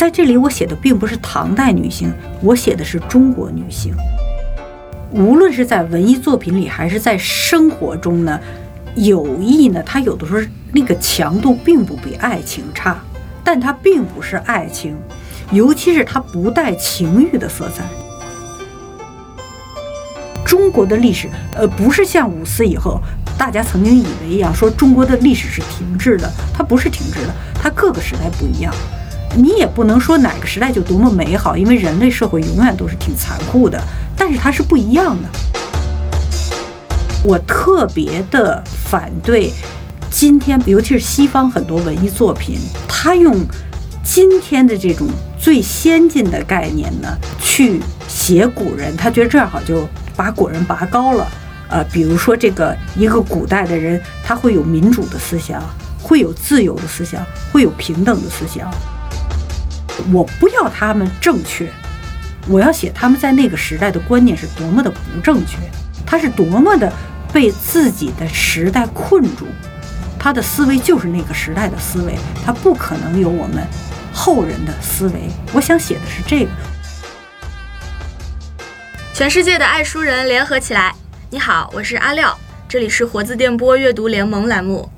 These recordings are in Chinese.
在这里我写的并不是唐代女性，我写的是中国女性。无论是在文艺作品里，还是在生活中呢，友谊呢，它有的时候那个强度并不比爱情差，但它并不是爱情，尤其是它不带情欲的色彩。中国的历史，呃，不是像五四以后大家曾经以为一样，说中国的历史是停滞的，它不是停滞的，它各个时代不一样。你也不能说哪个时代就多么美好，因为人类社会永远都是挺残酷的。但是它是不一样的。我特别的反对今天，尤其是西方很多文艺作品，他用今天的这种最先进的概念呢去写古人，他觉得这样好就把古人拔高了。呃，比如说这个一个古代的人，他会有民主的思想，会有自由的思想，会有平等的思想。我不要他们正确，我要写他们在那个时代的观念是多么的不正确，他是多么的被自己的时代困住，他的思维就是那个时代的思维，他不可能有我们后人的思维。我想写的是这个。全世界的爱书人联合起来，你好，我是阿廖，这里是活字电波阅读联盟栏目。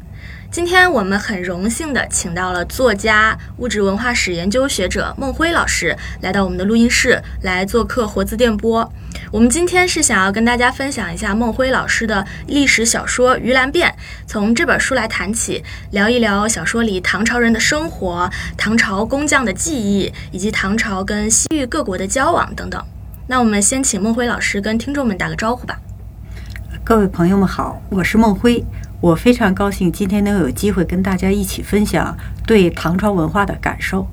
今天我们很荣幸的请到了作家、物质文化史研究学者孟辉老师来到我们的录音室来做客活字电波。我们今天是想要跟大家分享一下孟辉老师的历史小说《鱼兰变》，从这本书来谈起，聊一聊小说里唐朝人的生活、唐朝工匠的技艺，以及唐朝跟西域各国的交往等等。那我们先请孟辉老师跟听众们打个招呼吧。各位朋友们好，我是孟辉。我非常高兴今天能有机会跟大家一起分享对唐朝文化的感受。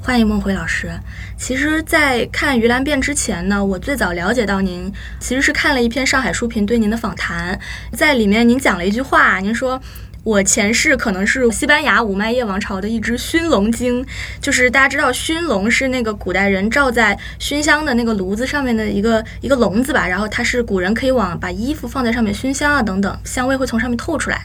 欢迎孟辉老师。其实，在看《鱼兰变》之前呢，我最早了解到您，其实是看了一篇上海书评对您的访谈，在里面您讲了一句话，您说。我前世可能是西班牙五麦叶王朝的一只熏龙精，就是大家知道熏龙是那个古代人罩在熏香的那个炉子上面的一个一个笼子吧，然后它是古人可以往把衣服放在上面熏香啊等等，香味会从上面透出来。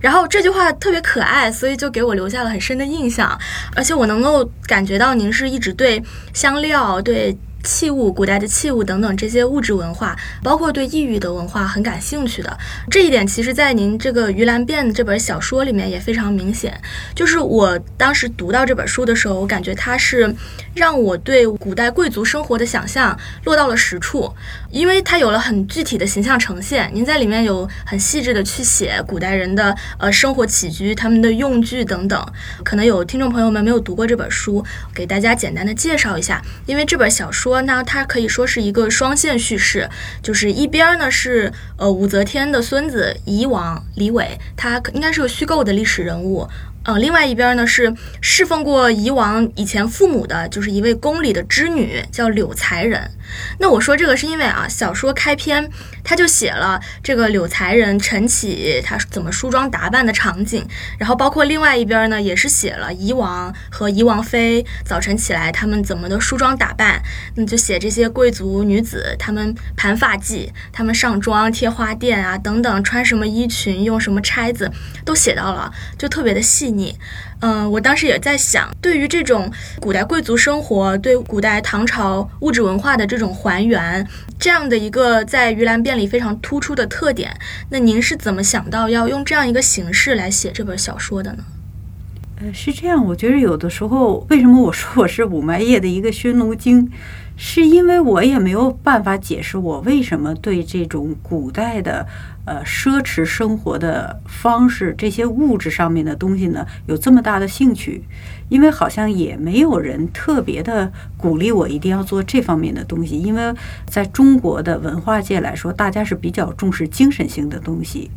然后这句话特别可爱，所以就给我留下了很深的印象，而且我能够感觉到您是一直对香料对。器物、古代的器物等等这些物质文化，包括对异域的文化很感兴趣的这一点，其实，在您这个《鱼兰变》这本小说里面也非常明显。就是我当时读到这本书的时候，我感觉它是让我对古代贵族生活的想象落到了实处，因为它有了很具体的形象呈现。您在里面有很细致的去写古代人的呃生活起居、他们的用具等等。可能有听众朋友们没有读过这本书，给大家简单的介绍一下，因为这本小说。呢，它可以说是一个双线叙事，就是一边儿呢是呃武则天的孙子夷王李伟，他应该是个虚构的历史人物。嗯，另外一边呢是侍奉过以往以前父母的，就是一位宫里的织女，叫柳才人。那我说这个是因为啊，小说开篇他就写了这个柳才人晨起他怎么梳妆打扮的场景，然后包括另外一边呢也是写了夷王和夷王妃早晨起来他们怎么的梳妆打扮，那就写这些贵族女子她们盘发髻，她们上妆贴花钿啊等等，穿什么衣裙，用什么钗子，都写到了，就特别的细。腻，嗯，我当时也在想，对于这种古代贵族生活，对古代唐朝物质文化的这种还原，这样的一个在《盂兰变》里非常突出的特点，那您是怎么想到要用这样一个形式来写这本小说的呢？呃，是这样，我觉得有的时候，为什么我说我是五麦叶的一个宣炉精，是因为我也没有办法解释我为什么对这种古代的。呃，奢侈生活的方式，这些物质上面的东西呢，有这么大的兴趣，因为好像也没有人特别的鼓励我一定要做这方面的东西。因为在中国的文化界来说，大家是比较重视精神性的东西，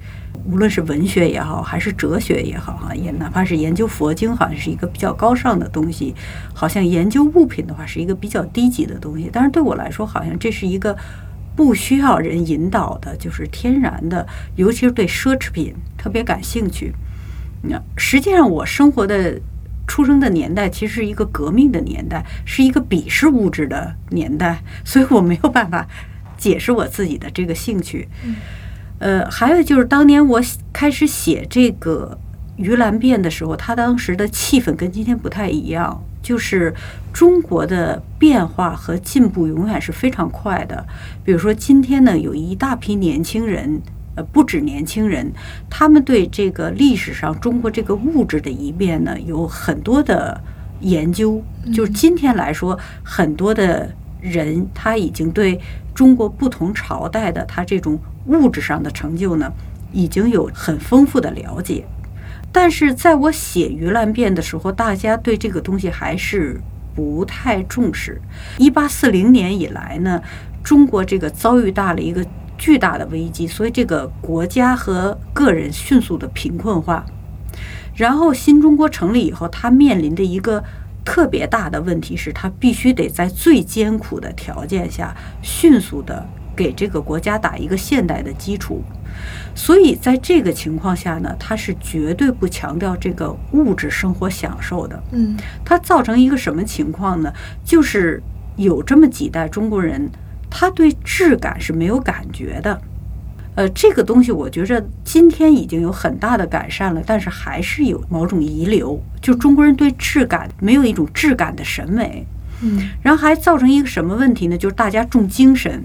无论是文学也好，还是哲学也好，哈，也哪怕是研究佛经，好像是一个比较高尚的东西。好像研究物品的话，是一个比较低级的东西。但是对我来说，好像这是一个。不需要人引导的，就是天然的，尤其是对奢侈品特别感兴趣。那实际上，我生活的、出生的年代其实是一个革命的年代，是一个鄙视物质的年代，所以我没有办法解释我自己的这个兴趣。呃，还有就是当年我开始写这个《鱼兰变》的时候，它当时的气氛跟今天不太一样。就是中国的变化和进步永远是非常快的。比如说今天呢，有一大批年轻人，呃，不止年轻人，他们对这个历史上中国这个物质的一面呢，有很多的研究。就是今天来说，很多的人他已经对中国不同朝代的他这种物质上的成就呢，已经有很丰富的了解。但是在我写盂兰变的时候，大家对这个东西还是不太重视。一八四零年以来呢，中国这个遭遇大了一个巨大的危机，所以这个国家和个人迅速的贫困化。然后新中国成立以后，它面临的一个特别大的问题是，他必须得在最艰苦的条件下，迅速的给这个国家打一个现代的基础。所以在这个情况下呢，他是绝对不强调这个物质生活享受的。嗯，它造成一个什么情况呢？就是有这么几代中国人，他对质感是没有感觉的。呃，这个东西我觉着今天已经有很大的改善了，但是还是有某种遗留，就中国人对质感没有一种质感的审美。嗯，然后还造成一个什么问题呢？就是大家重精神。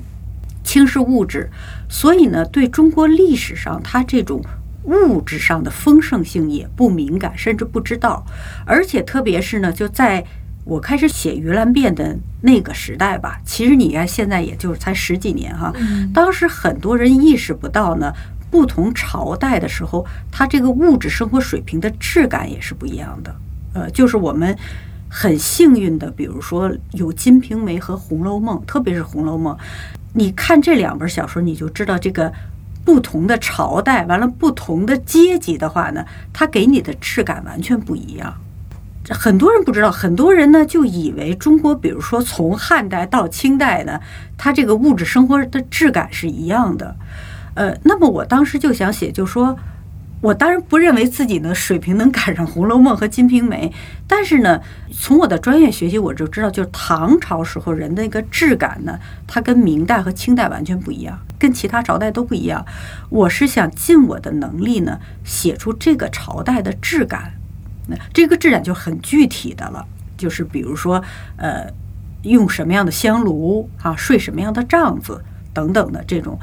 轻视物质，所以呢，对中国历史上它这种物质上的丰盛性也不敏感，甚至不知道。而且特别是呢，就在我开始写盂兰变的那个时代吧，其实你看现在也就是才十几年哈，当时很多人意识不到呢，不同朝代的时候，它这个物质生活水平的质感也是不一样的。呃，就是我们很幸运的，比如说有《金瓶梅》和《红楼梦》，特别是《红楼梦》。你看这两本小说，你就知道这个不同的朝代，完了不同的阶级的话呢，它给你的质感完全不一样。很多人不知道，很多人呢就以为中国，比如说从汉代到清代呢，它这个物质生活的质感是一样的。呃，那么我当时就想写，就说。我当然不认为自己的水平能赶上《红楼梦》和《金瓶梅》，但是呢，从我的专业学习我就知道，就是唐朝时候人的那个质感呢，它跟明代和清代完全不一样，跟其他朝代都不一样。我是想尽我的能力呢，写出这个朝代的质感。那这个质感就很具体的了，就是比如说，呃，用什么样的香炉啊，睡什么样的帐子等等的这种。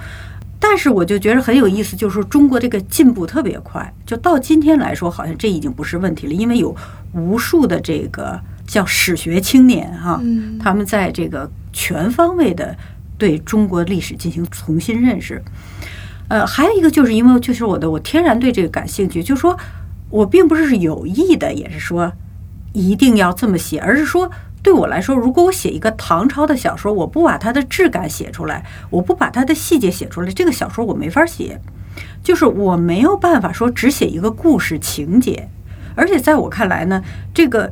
但是我就觉得很有意思，就是说中国这个进步特别快，就到今天来说，好像这已经不是问题了，因为有无数的这个叫史学青年哈，他们在这个全方位的对中国历史进行重新认识。呃，还有一个就是因为就是我的我天然对这个感兴趣，就是说我并不是有意的，也是说一定要这么写，而是说。对我来说，如果我写一个唐朝的小说，我不把它的质感写出来，我不把它的细节写出来，这个小说我没法写。就是我没有办法说只写一个故事情节，而且在我看来呢，这个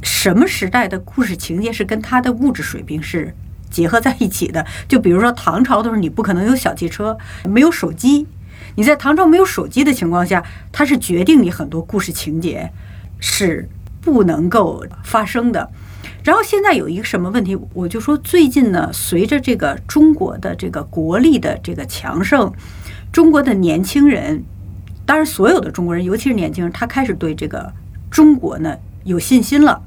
什么时代的故事情节是跟它的物质水平是结合在一起的。就比如说唐朝的时候，你不可能有小汽车，没有手机。你在唐朝没有手机的情况下，它是决定你很多故事情节是不能够发生的。然后现在有一个什么问题，我就说最近呢，随着这个中国的这个国力的这个强盛，中国的年轻人，当然所有的中国人，尤其是年轻人，他开始对这个中国呢有信心了，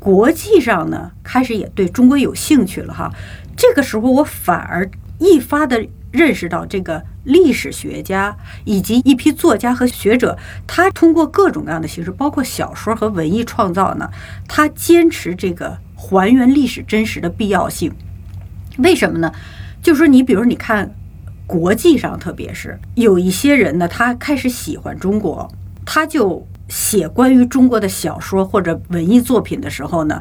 国际上呢开始也对中国有兴趣了哈。这个时候我反而一发的。认识到这个历史学家以及一批作家和学者，他通过各种各样的形式，包括小说和文艺创造呢，他坚持这个还原历史真实的必要性。为什么呢？就是说你比如你看国际上，特别是有一些人呢，他开始喜欢中国，他就写关于中国的小说或者文艺作品的时候呢，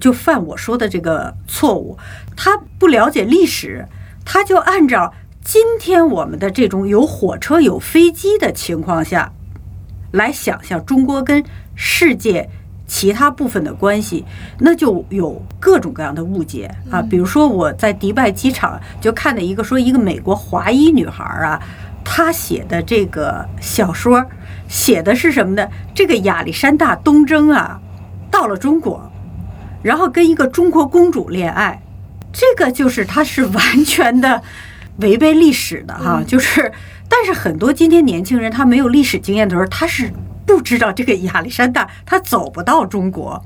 就犯我说的这个错误，他不了解历史。他就按照今天我们的这种有火车有飞机的情况下，来想象中国跟世界其他部分的关系，那就有各种各样的误解啊。比如说我在迪拜机场就看到一个说一个美国华裔女孩啊，她写的这个小说写的是什么呢？这个亚历山大东征啊，到了中国，然后跟一个中国公主恋爱。这个就是它是完全的违背历史的哈，就是，但是很多今天年轻人他没有历史经验的时候，他是不知道这个亚历山大他走不到中国，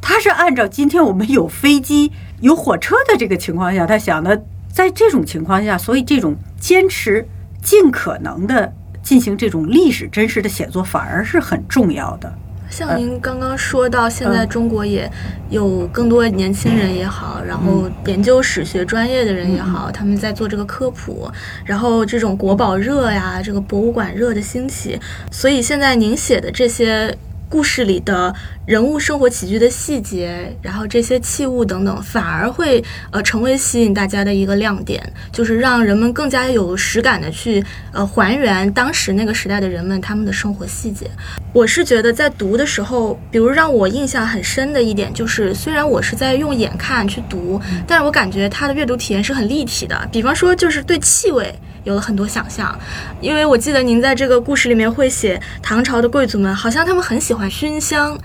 他是按照今天我们有飞机、有火车的这个情况下，他想的，在这种情况下，所以这种坚持尽可能的进行这种历史真实的写作，反而是很重要的。像您刚刚说到，现在中国也有更多年轻人也好，然后研究史学专业的人也好，他们在做这个科普，然后这种国宝热呀，这个博物馆热的兴起，所以现在您写的这些。故事里的人物生活起居的细节，然后这些器物等等，反而会呃成为吸引大家的一个亮点，就是让人们更加有实感的去呃还原当时那个时代的人们他们的生活细节。我是觉得在读的时候，比如让我印象很深的一点，就是虽然我是在用眼看去读，但是我感觉它的阅读体验是很立体的。比方说，就是对气味。有了很多想象，因为我记得您在这个故事里面会写唐朝的贵族们，好像他们很喜欢熏香。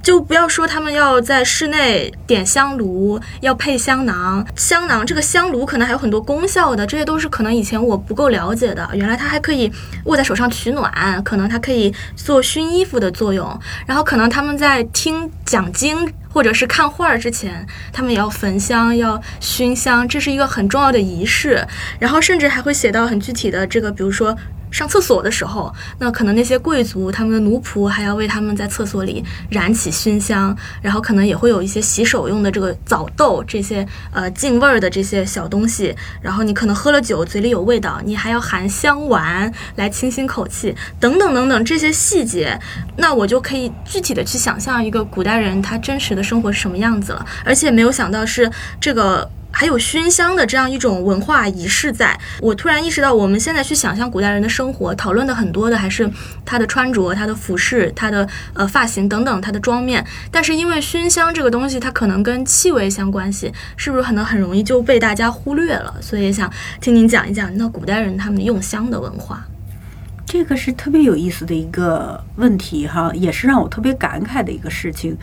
就不要说他们要在室内点香炉，要配香囊。香囊这个香炉可能还有很多功效的，这些都是可能以前我不够了解的。原来它还可以握在手上取暖，可能它可以做熏衣服的作用。然后可能他们在听讲经或者是看画儿之前，他们也要焚香，要熏香，这是一个很重要的仪式。然后甚至还会写到很具体的这个，比如说。上厕所的时候，那可能那些贵族他们的奴仆还要为他们在厕所里燃起熏香，然后可能也会有一些洗手用的这个澡豆这些呃净味儿的这些小东西，然后你可能喝了酒嘴里有味道，你还要含香丸来清新口气，等等等等这些细节，那我就可以具体的去想象一个古代人他真实的生活是什么样子了，而且没有想到是这个。还有熏香的这样一种文化仪式，在我突然意识到，我们现在去想象古代人的生活，讨论的很多的还是他的穿着、他的服饰、他的呃发型等等，他的妆面。但是因为熏香这个东西，它可能跟气味相关系，是不是可能很容易就被大家忽略了？所以想听您讲一讲，那古代人他们用香的文化。这个是特别有意思的一个问题哈，也是让我特别感慨的一个事情。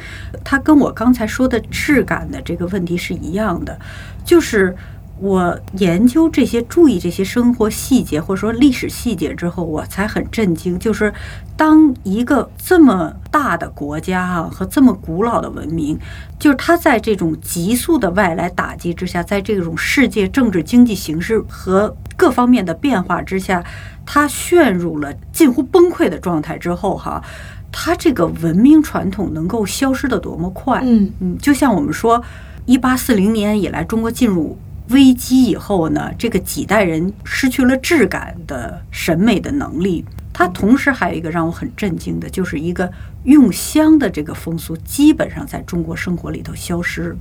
它跟我刚才说的质感的这个问题是一样的，就是我研究这些、注意这些生活细节或者说历史细节之后，我才很震惊。就是当一个这么大的国家啊和这么古老的文明，就是它在这种急速的外来打击之下，在这种世界政治经济形势和各方面的变化之下。它陷入了近乎崩溃的状态之后，哈，它这个文明传统能够消失的多么快？嗯嗯，就像我们说，一八四零年以来，中国进入危机以后呢，这个几代人失去了质感的审美的能力。它同时还有一个让我很震惊的，就是一个用香的这个风俗基本上在中国生活里头消失。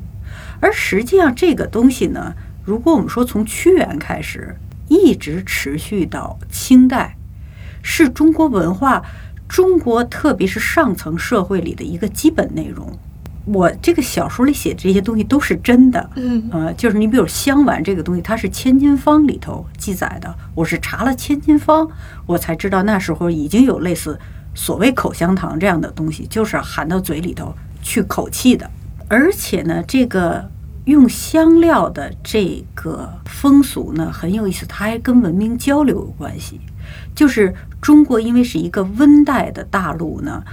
而实际上，这个东西呢，如果我们说从屈原开始。一直持续到清代，是中国文化、中国特别是上层社会里的一个基本内容。我这个小说里写这些东西都是真的，嗯，呃，就是你比如香丸这个东西，它是《千金方》里头记载的。我是查了《千金方》，我才知道那时候已经有类似所谓口香糖这样的东西，就是含到嘴里头去口气的。而且呢，这个。用香料的这个风俗呢很有意思，它还跟文明交流有关系。就是中国因为是一个温带的大陆呢，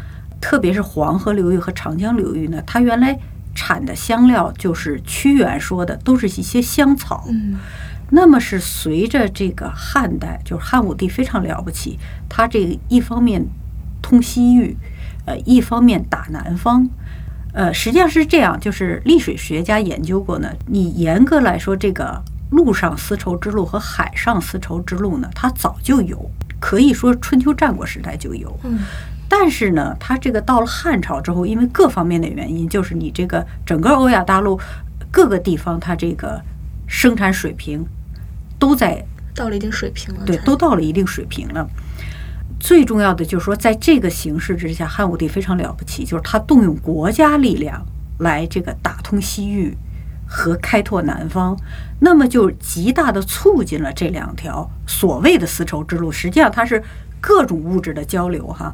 特别是黄河流域和长江流域呢，它原来产的香料就是屈原说的，都是一些香草。嗯，那么是随着这个汉代，就是汉武帝非常了不起，他这个一方面通西域，呃，一方面打南方。呃，实际上是这样，就是历史学家研究过呢。你严格来说，这个陆上丝绸之路和海上丝绸之路呢，它早就有，可以说春秋战国时代就有。嗯，但是呢，它这个到了汉朝之后，因为各方面的原因，就是你这个整个欧亚大陆各个地方，它这个生产水平都在到了一定水平了，对，都到了一定水平了。最重要的就是说，在这个形势之下，汉武帝非常了不起，就是他动用国家力量来这个打通西域和开拓南方，那么就极大的促进了这两条所谓的丝绸之路。实际上，它是各种物质的交流哈。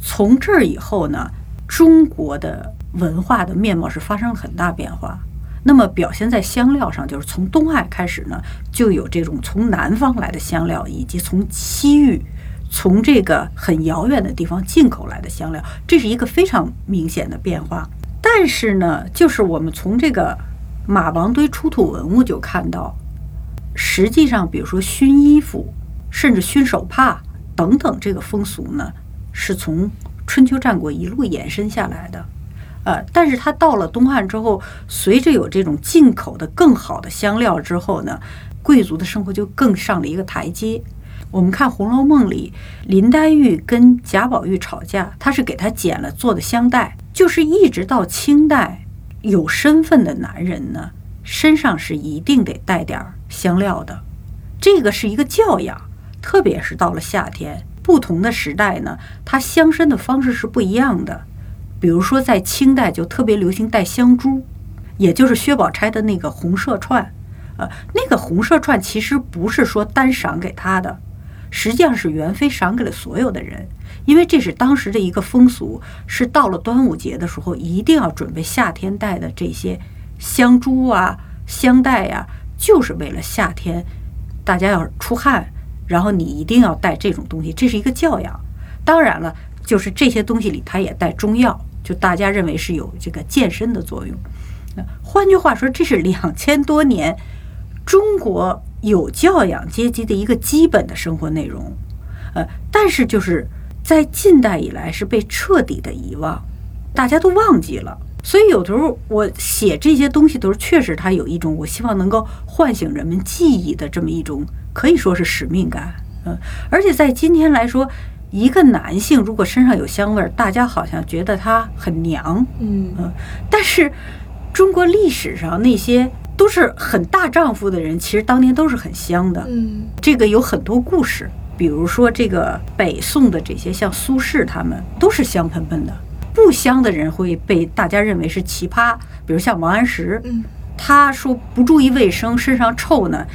从这儿以后呢，中国的文化的面貌是发生了很大变化。那么表现在香料上，就是从东汉开始呢，就有这种从南方来的香料，以及从西域。从这个很遥远的地方进口来的香料，这是一个非常明显的变化。但但是呢，就是我们从这个马王堆出土文物就看到，实际上，比如说熏衣服，甚至熏手帕等等，这个风俗呢，是从春秋战国一路延伸下来的。呃，但是它到了东汉之后，随着有这种进口的更好的香料之后呢，贵族的生活就更上了一个台阶。我们看《红楼梦》里，林黛玉跟贾宝玉吵架，她是给他剪了做的香袋，就是一直到清代，有身份的男人呢，身上是一定得带点香料的，这个是一个教养，特别是到了夏天，不同的时代呢，它香身的方式是不一样的。比如说在清代就特别流行戴香珠，也就是薛宝钗的那个红色串，呃，那个红色串其实不是说单赏给他的。实际上是元妃赏给了所有的人，因为这是当时的一个风俗，是到了端午节的时候一定要准备夏天戴的这些香珠啊、香袋呀，就是为了夏天大家要出汗，然后你一定要带这种东西，这是一个教养。当然了，就是这些东西里它也带中药，就大家认为是有这个健身的作用。那换句话说，这是两千多年中国。有教养阶级的一个基本的生活内容，呃，但是就是在近代以来是被彻底的遗忘，大家都忘记了。所以有时候我写这些东西都是确实它有一种我希望能够唤醒人们记忆的这么一种可以说是使命感，嗯，而且在今天来说，一个男性如果身上有香味儿，大家好像觉得他很娘，嗯嗯，但是中国历史上那些。都是很大丈夫的人，其实当年都是很香的。嗯，这个有很多故事，比如说这个北宋的这些，像苏轼他们都是香喷喷的。不香的人会被大家认为是奇葩，比如像王安石，嗯，他说不注意卫生，身上臭呢，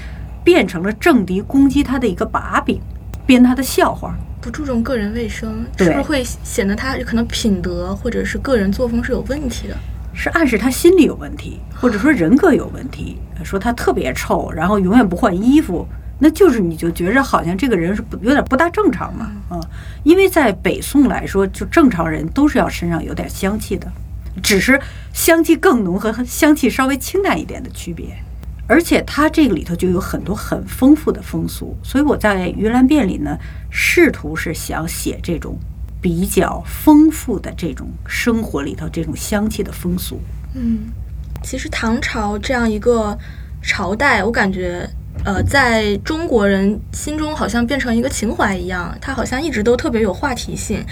变成了政敌攻击他的一个把柄，编他的笑话。不注重个人卫生，是不是会显得他可能品德或者是个人作风是有问题的？是暗示他心理有问题，或者说人格有问题。说他特别臭，然后永远不换衣服，那就是你就觉着好像这个人是不有点不大正常嘛啊？因为在北宋来说，就正常人都是要身上有点香气的，只是香气更浓和香气稍微清淡一点的区别。而且它这个里头就有很多很丰富的风俗，所以我在《鱼兰变》里呢，试图是想写这种。比较丰富的这种生活里头，这种香气的风俗。嗯，其实唐朝这样一个朝代，我感觉，呃，在中国人心中好像变成一个情怀一样，它好像一直都特别有话题性。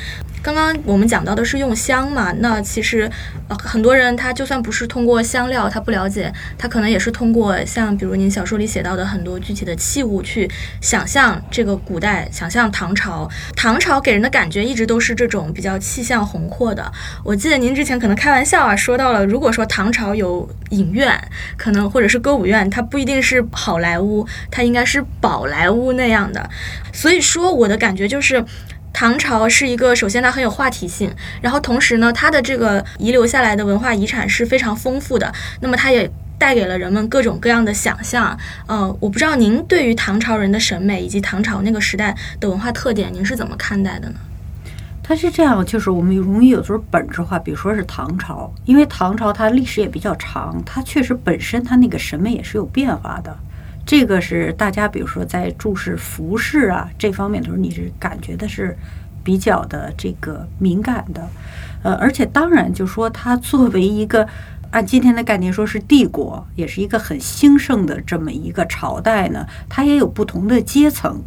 刚刚我们讲到的是用香嘛，那其实呃很多人他就算不是通过香料，他不了解，他可能也是通过像比如您小说里写到的很多具体的器物去想象这个古代，想象唐朝。唐朝给人的感觉一直都是这种比较气象宏阔的。我记得您之前可能开玩笑啊说到了，如果说唐朝有影院，可能或者是歌舞院，它不一定是好莱坞，它应该是宝莱坞那样的。所以说我的感觉就是。唐朝是一个，首先它很有话题性，然后同时呢，它的这个遗留下来的文化遗产是非常丰富的。那么它也带给了人们各种各样的想象。呃，我不知道您对于唐朝人的审美以及唐朝那个时代的文化特点，您是怎么看待的呢？它是这样，就是我们容易有时候本质化，比如说是唐朝，因为唐朝它历史也比较长，它确实本身它那个审美也是有变化的。这个是大家，比如说在注视服饰啊这方面的时候，你是感觉的是比较的这个敏感的，呃，而且当然就说它作为一个按今天的概念说是帝国，也是一个很兴盛的这么一个朝代呢，它也有不同的阶层，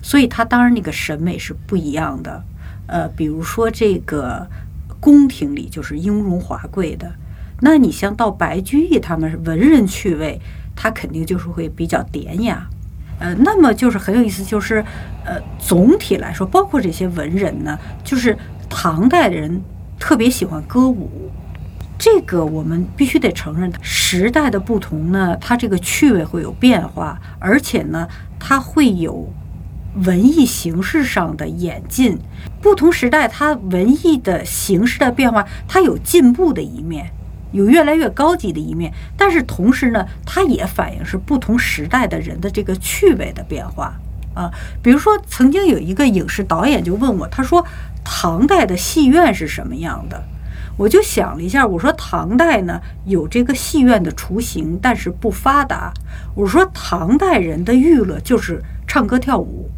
所以它当然那个审美是不一样的，呃，比如说这个宫廷里就是雍容华贵的，那你像到白居易他们文人趣味。它肯定就是会比较典雅，呃，那么就是很有意思，就是呃，总体来说，包括这些文人呢，就是唐代的人特别喜欢歌舞，这个我们必须得承认，时代的不同呢，它这个趣味会有变化，而且呢，它会有文艺形式上的演进，不同时代它文艺的形式的变化，它有进步的一面。有越来越高级的一面，但是同时呢，它也反映是不同时代的人的这个趣味的变化啊。比如说，曾经有一个影视导演就问我，他说：“唐代的戏院是什么样的？”我就想了一下，我说唐代呢有这个戏院的雏形，但是不发达。我说唐代人的娱乐就是唱歌跳舞。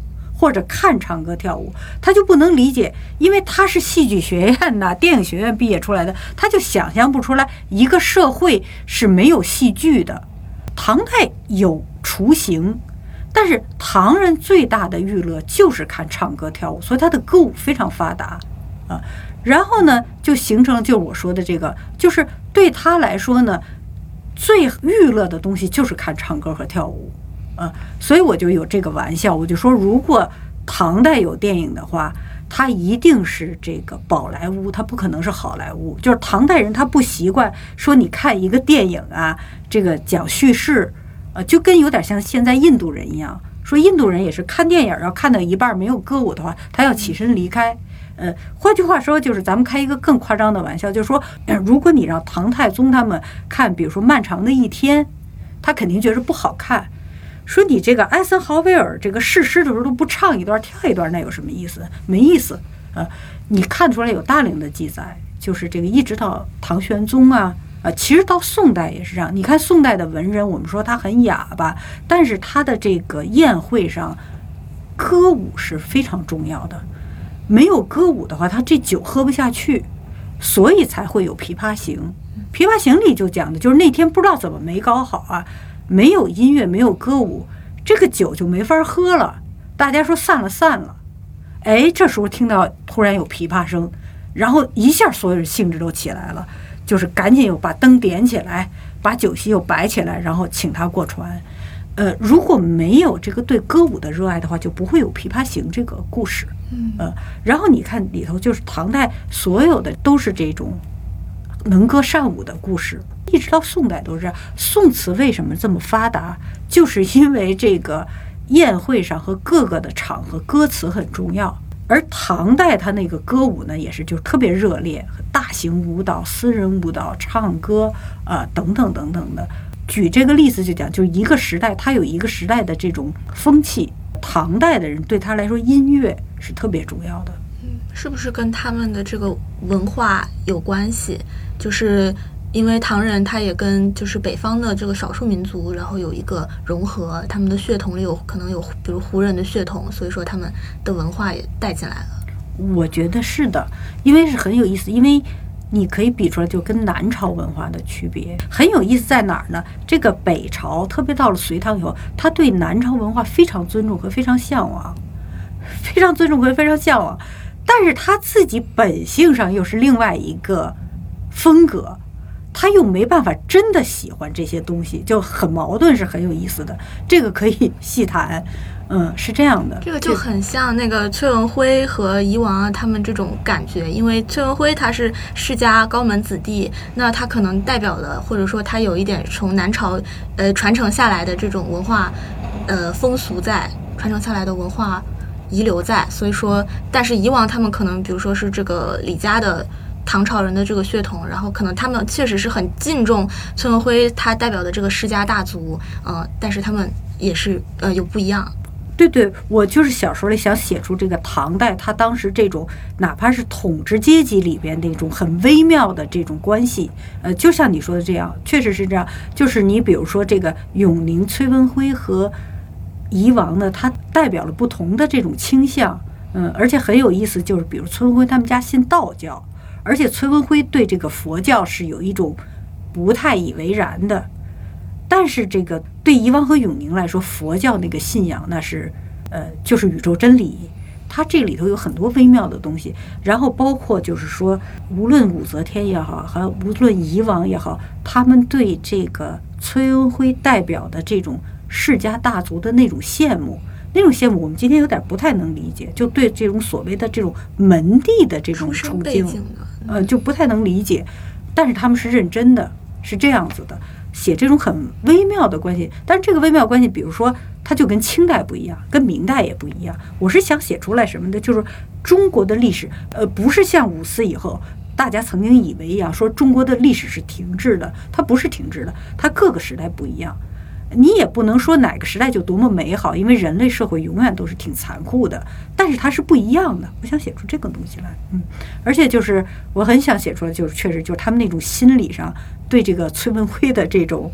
或者看唱歌跳舞，他就不能理解，因为他是戏剧学院呐、电影学院毕业出来的，他就想象不出来一个社会是没有戏剧的。唐代有雏形，但是唐人最大的娱乐就是看唱歌跳舞，所以他的歌舞非常发达啊。然后呢，就形成了就是我说的这个，就是对他来说呢，最娱乐的东西就是看唱歌和跳舞。啊，所以我就有这个玩笑，我就说，如果唐代有电影的话，它一定是这个宝莱坞，它不可能是好莱坞。就是唐代人他不习惯说，你看一个电影啊，这个讲叙事，呃，就跟有点像现在印度人一样，说印度人也是看电影要看到一半没有歌舞的话，他要起身离开。呃，换句话说，就是咱们开一个更夸张的玩笑，就是说，如果你让唐太宗他们看，比如说《漫长的一天》，他肯定觉得不好看。说你这个艾森豪威尔这个誓师的时候都不唱一段跳一段，那有什么意思？没意思啊！你看出来有大量的记载，就是这个一直到唐玄宗啊啊，其实到宋代也是这样。你看宋代的文人，我们说他很哑巴，但是他的这个宴会上歌舞是非常重要的。没有歌舞的话，他这酒喝不下去，所以才会有《琵琶行》。《琵琶行》里就讲的就是那天不知道怎么没搞好啊。没有音乐，没有歌舞，这个酒就没法喝了。大家说散了，散了。哎，这时候听到突然有琵琶声，然后一下所有人兴致都起来了，就是赶紧又把灯点起来，把酒席又摆起来，然后请他过船。呃，如果没有这个对歌舞的热爱的话，就不会有《琵琶行》这个故事。嗯，呃，然后你看里头就是唐代所有的都是这种。能歌善舞的故事，一直到宋代都是。宋词为什么这么发达？就是因为这个宴会上和各个的场合歌词很重要。而唐代它那个歌舞呢，也是就特别热烈，大型舞蹈、私人舞蹈、唱歌啊等等等等的。举这个例子就讲，就是一个时代它有一个时代的这种风气。唐代的人对他来说，音乐是特别重要的。嗯，是不是跟他们的这个文化有关系？就是因为唐人，他也跟就是北方的这个少数民族，然后有一个融合，他们的血统里有可能有，比如胡人的血统，所以说他们的文化也带进来了。我觉得是的，因为是很有意思，因为你可以比出来，就跟南朝文化的区别很有意思在哪儿呢？这个北朝，特别到了隋唐以后，他对南朝文化非常尊重和非常向往，非常尊重和非常向往，但是他自己本性上又是另外一个。风格，他又没办法真的喜欢这些东西，就很矛盾，是很有意思的。这个可以细谈，嗯，是这样的。这个就很像那个崔文辉和夷王，他们这种感觉。因为崔文辉他是世家高门子弟，那他可能代表了，或者说他有一点从南朝呃传承下来的这种文化呃风俗在，传承下来的文化遗留在。所以说，但是夷王他们可能，比如说是这个李家的。唐朝人的这个血统，然后可能他们确实是很敬重崔文辉他代表的这个世家大族，嗯，但是他们也是呃有不一样。对对，我就是小说里想写出这个唐代，他当时这种哪怕是统治阶级里边那种很微妙的这种关系，呃，就像你说的这样，确实是这样。就是你比如说这个永宁崔文辉和夷王呢，他代表了不同的这种倾向，嗯，而且很有意思，就是比如崔文辉他们家信道教。而且崔文辉对这个佛教是有一种不太以为然的，但是这个对夷王和永宁来说，佛教那个信仰那是呃就是宇宙真理，它这里头有很多微妙的东西。然后包括就是说，无论武则天也好，和无论夷王也好，他们对这个崔文辉代表的这种世家大族的那种羡慕。那种羡慕，我们今天有点不太能理解，就对这种所谓的这种门第的这种处境，呃，就不太能理解。但是他们是认真的，是这样子的，写这种很微妙的关系。但是这个微妙关系，比如说，它就跟清代不一样，跟明代也不一样。我是想写出来什么的，就是中国的历史，呃，不是像五四以后大家曾经以为一样，说中国的历史是停滞的，它不是停滞的，它各个时代不一样。你也不能说哪个时代就多么美好，因为人类社会永远都是挺残酷的。但是它是不一样的，我想写出这个东西来，嗯，而且就是我很想写出来，就是确实就是他们那种心理上对这个崔文辉的这种，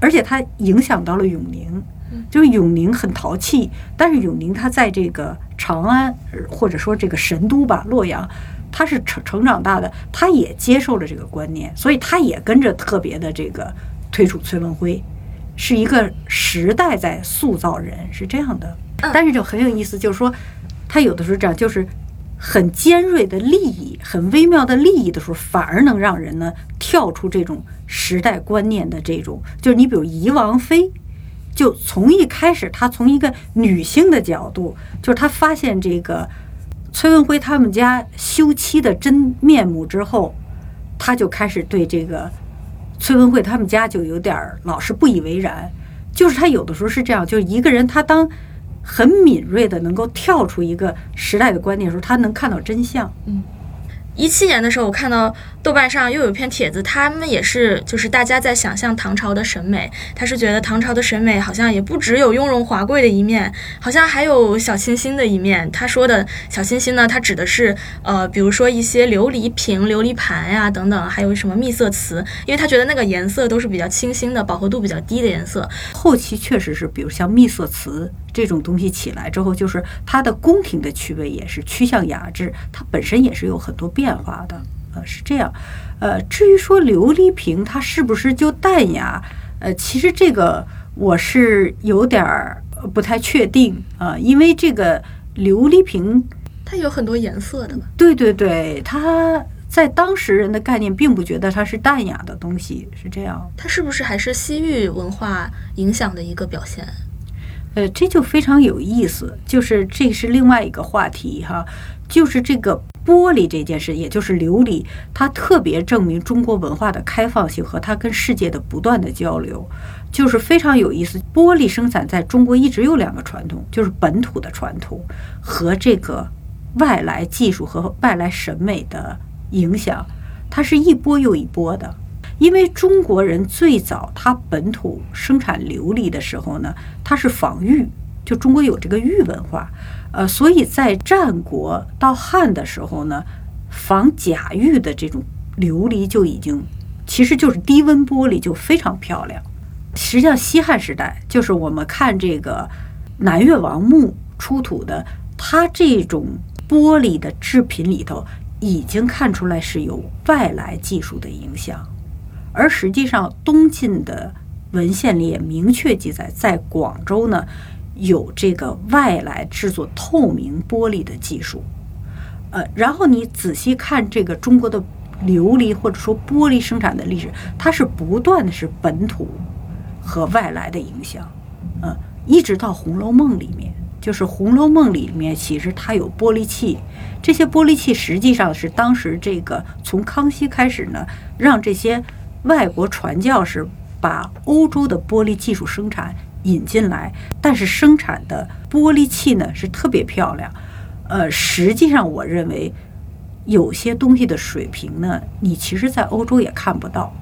而且他影响到了永宁，就是永宁很淘气，但是永宁他在这个长安或者说这个神都吧洛阳，他是成成长大的，他也接受了这个观念，所以他也跟着特别的这个推崇崔文辉。是一个时代在塑造人，是这样的。但是就很有意思，就是说，他有的时候这样，就是很尖锐的利益、很微妙的利益的时候，反而能让人呢跳出这种时代观念的这种。就是你比如怡王妃，就从一开始，她从一个女性的角度，就是她发现这个崔文辉他们家休妻的真面目之后，她就开始对这个。崔文慧他们家就有点老是不以为然，就是他有的时候是这样，就是一个人他当很敏锐的能够跳出一个时代的观念的时候，他能看到真相。嗯。一七年的时候，我看到豆瓣上又有一篇帖子，他们也是，就是大家在想象唐朝的审美，他是觉得唐朝的审美好像也不只有雍容华贵的一面，好像还有小清新的一面。他说的小清新呢，他指的是呃，比如说一些琉璃瓶、琉璃盘呀等等，还有什么秘色瓷，因为他觉得那个颜色都是比较清新的，饱和度比较低的颜色。后期确实是，比如像秘色瓷。这种东西起来之后，就是它的宫廷的趣味也是趋向雅致，它本身也是有很多变化的，呃，是这样。呃，至于说琉璃瓶它是不是就淡雅，呃，其实这个我是有点儿不太确定啊，因为这个琉璃瓶它有很多颜色的嘛。对对对，它在当时人的概念并不觉得它是淡雅的东西，是这样。它是不是还是西域文化影响的一个表现？呃，这就非常有意思，就是这是另外一个话题哈，就是这个玻璃这件事，也就是琉璃，它特别证明中国文化的开放性和它跟世界的不断的交流，就是非常有意思。玻璃生产在中国一直有两个传统，就是本土的传统和这个外来技术和外来审美的影响，它是一波又一波的。因为中国人最早他本土生产琉璃的时候呢，它是仿玉，就中国有这个玉文化，呃，所以在战国到汉的时候呢，仿假玉的这种琉璃就已经，其实就是低温玻璃就非常漂亮。实际上西汉时代，就是我们看这个南越王墓出土的，它这种玻璃的制品里头，已经看出来是有外来技术的影响。而实际上，东晋的文献里也明确记载，在广州呢有这个外来制作透明玻璃的技术。呃，然后你仔细看这个中国的琉璃或者说玻璃生产的历史，它是不断的是本土和外来的影响。嗯，一直到《红楼梦》里面，就是《红楼梦》里面其实它有玻璃器，这些玻璃器实际上是当时这个从康熙开始呢，让这些。外国传教士把欧洲的玻璃技术生产引进来，但是生产的玻璃器呢是特别漂亮。呃，实际上我认为有些东西的水平呢，你其实在欧洲也看不到。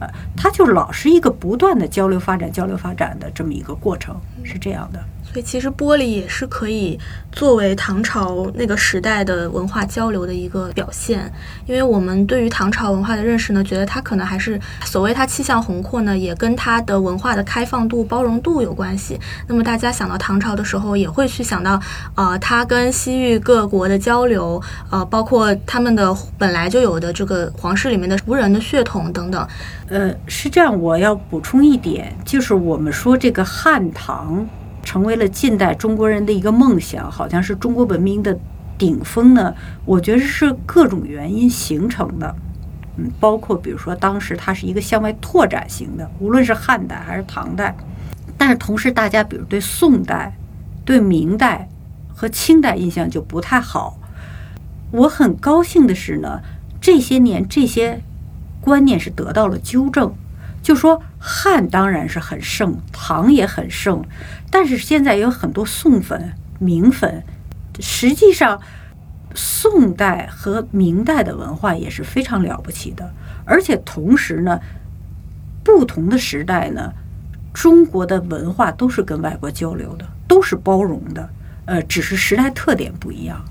呃，它就老是一个不断的交流发展、交流发展的这么一个过程，是这样的。所以其实玻璃也是可以作为唐朝那个时代的文化交流的一个表现，因为我们对于唐朝文化的认识呢，觉得它可能还是所谓它气象宏阔呢，也跟它的文化的开放度、包容度有关系。那么大家想到唐朝的时候，也会去想到，呃，它跟西域各国的交流，呃，包括他们的本来就有的这个皇室里面的胡人的血统等等。呃，是这样，我要补充一点，就是我们说这个汉唐。成为了近代中国人的一个梦想，好像是中国文明的顶峰呢。我觉得是各种原因形成的，嗯，包括比如说当时它是一个向外拓展型的，无论是汉代还是唐代。但是同时，大家比如对宋代、对明代和清代印象就不太好。我很高兴的是呢，这些年这些观念是得到了纠正。就说汉当然是很盛，唐也很盛，但是现在有很多宋粉、明粉。实际上，宋代和明代的文化也是非常了不起的。而且同时呢，不同的时代呢，中国的文化都是跟外国交流的，都是包容的，呃，只是时代特点不一样。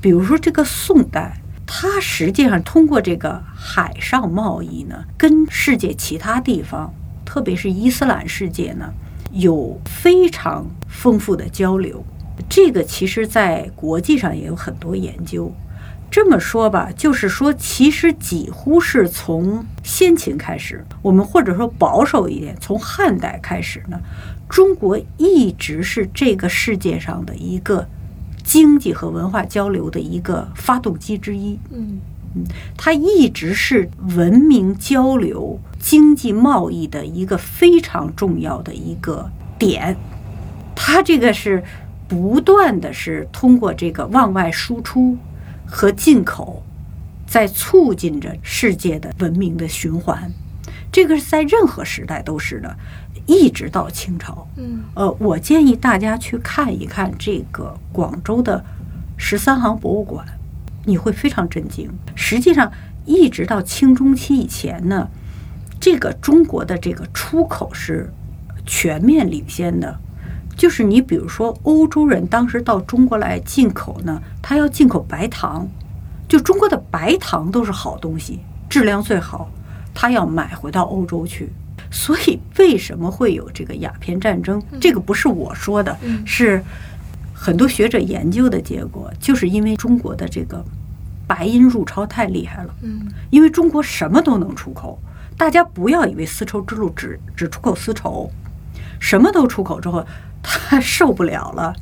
比如说这个宋代，它实际上通过这个海上贸易呢，跟世界其他地方，特别是伊斯兰世界呢，有非常丰富的交流。这个其实在国际上也有很多研究。这么说吧，就是说，其实几乎是从先秦开始，我们或者说保守一点，从汉代开始呢，中国一直是这个世界上的一个经济和文化交流的一个发动机之一。嗯嗯，它一直是文明交流、经济贸易的一个非常重要的一个点。它这个是不断的是通过这个往外输出。和进口，在促进着世界的文明的循环，这个是在任何时代都是的，一直到清朝。嗯，呃，我建议大家去看一看这个广州的十三行博物馆，你会非常震惊。实际上，一直到清中期以前呢，这个中国的这个出口是全面领先的。就是你比如说，欧洲人当时到中国来进口呢，他要进口白糖，就中国的白糖都是好东西，质量最好，他要买回到欧洲去。所以为什么会有这个鸦片战争？这个不是我说的，是很多学者研究的结果，就是因为中国的这个白银入超太厉害了。嗯，因为中国什么都能出口，大家不要以为丝绸之路只只出口丝绸，什么都出口之后。他受不了了，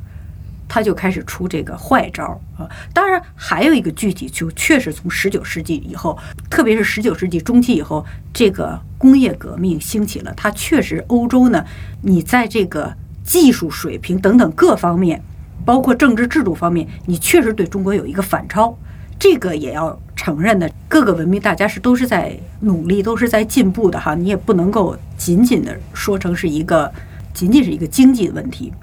他就开始出这个坏招啊！当然，还有一个具体，就确实从十九世纪以后，特别是十九世纪中期以后，这个工业革命兴起了，它确实欧洲呢，你在这个技术水平等等各方面，包括政治制度方面，你确实对中国有一个反超，这个也要承认的。各个文明大家是都是在努力，都是在进步的哈，你也不能够仅仅的说成是一个。仅仅是一个经济的问题，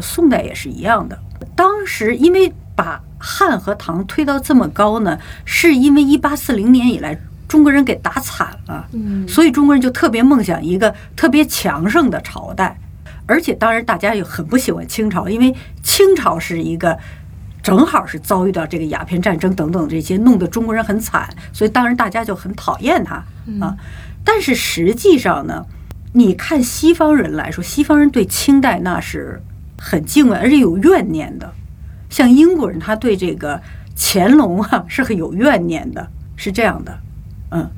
宋代也是一样的。当时因为把汉和唐推到这么高呢，是因为一八四零年以来中国人给打惨了，嗯，所以中国人就特别梦想一个特别强盛的朝代。而且当然大家也很不喜欢清朝，因为清朝是一个正好是遭遇到这个鸦片战争等等这些，弄得中国人很惨，所以当然大家就很讨厌他啊。但是实际上呢？你看西方人来说，西方人对清代那是很敬畏，而且有怨念的。像英国人，他对这个乾隆啊是很有怨念的，是这样的。嗯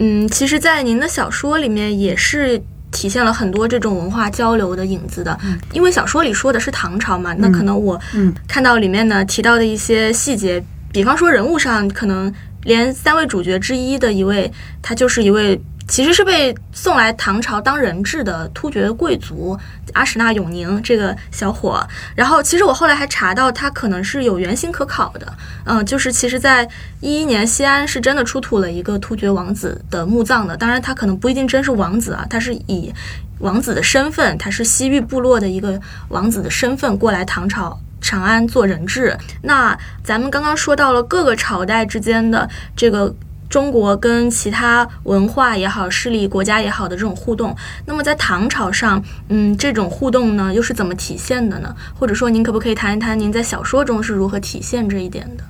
嗯，其实，在您的小说里面也是体现了很多这种文化交流的影子的。因为小说里说的是唐朝嘛，那可能我看到里面呢提到的一些细节，比方说人物上，可能连三位主角之一的一位，他就是一位。其实是被送来唐朝当人质的突厥贵族阿史那永宁这个小伙，然后其实我后来还查到他可能是有原型可考的，嗯，就是其实在一一年西安是真的出土了一个突厥王子的墓葬的，当然他可能不一定真是王子啊，他是以王子的身份，他是西域部落的一个王子的身份过来唐朝长安做人质。那咱们刚刚说到了各个朝代之间的这个。中国跟其他文化也好、势力国家也好的这种互动，那么在唐朝上，嗯，这种互动呢又是怎么体现的呢？或者说，您可不可以谈一谈您在小说中是如何体现这一点的？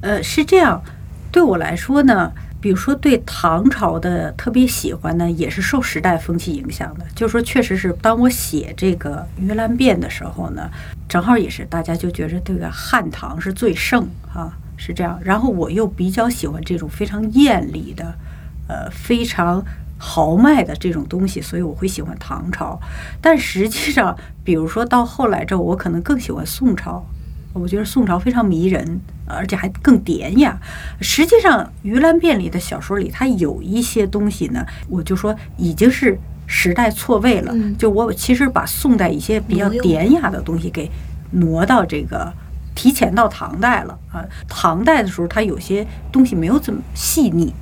呃，是这样，对我来说呢，比如说对唐朝的特别喜欢呢，也是受时代风气影响的。就是说，确实是当我写这个盂兰变的时候呢，正好也是大家就觉着这个汉唐是最盛啊。是这样，然后我又比较喜欢这种非常艳丽的，呃，非常豪迈的这种东西，所以我会喜欢唐朝。但实际上，比如说到后来之后，我可能更喜欢宋朝。我觉得宋朝非常迷人，而且还更典雅。实际上，《盂兰变》里的小说里，它有一些东西呢，我就说已经是时代错位了。就我其实把宋代一些比较典雅的东西给挪到这个。提前到唐代了啊！唐代的时候，它有些东西没有这么细腻。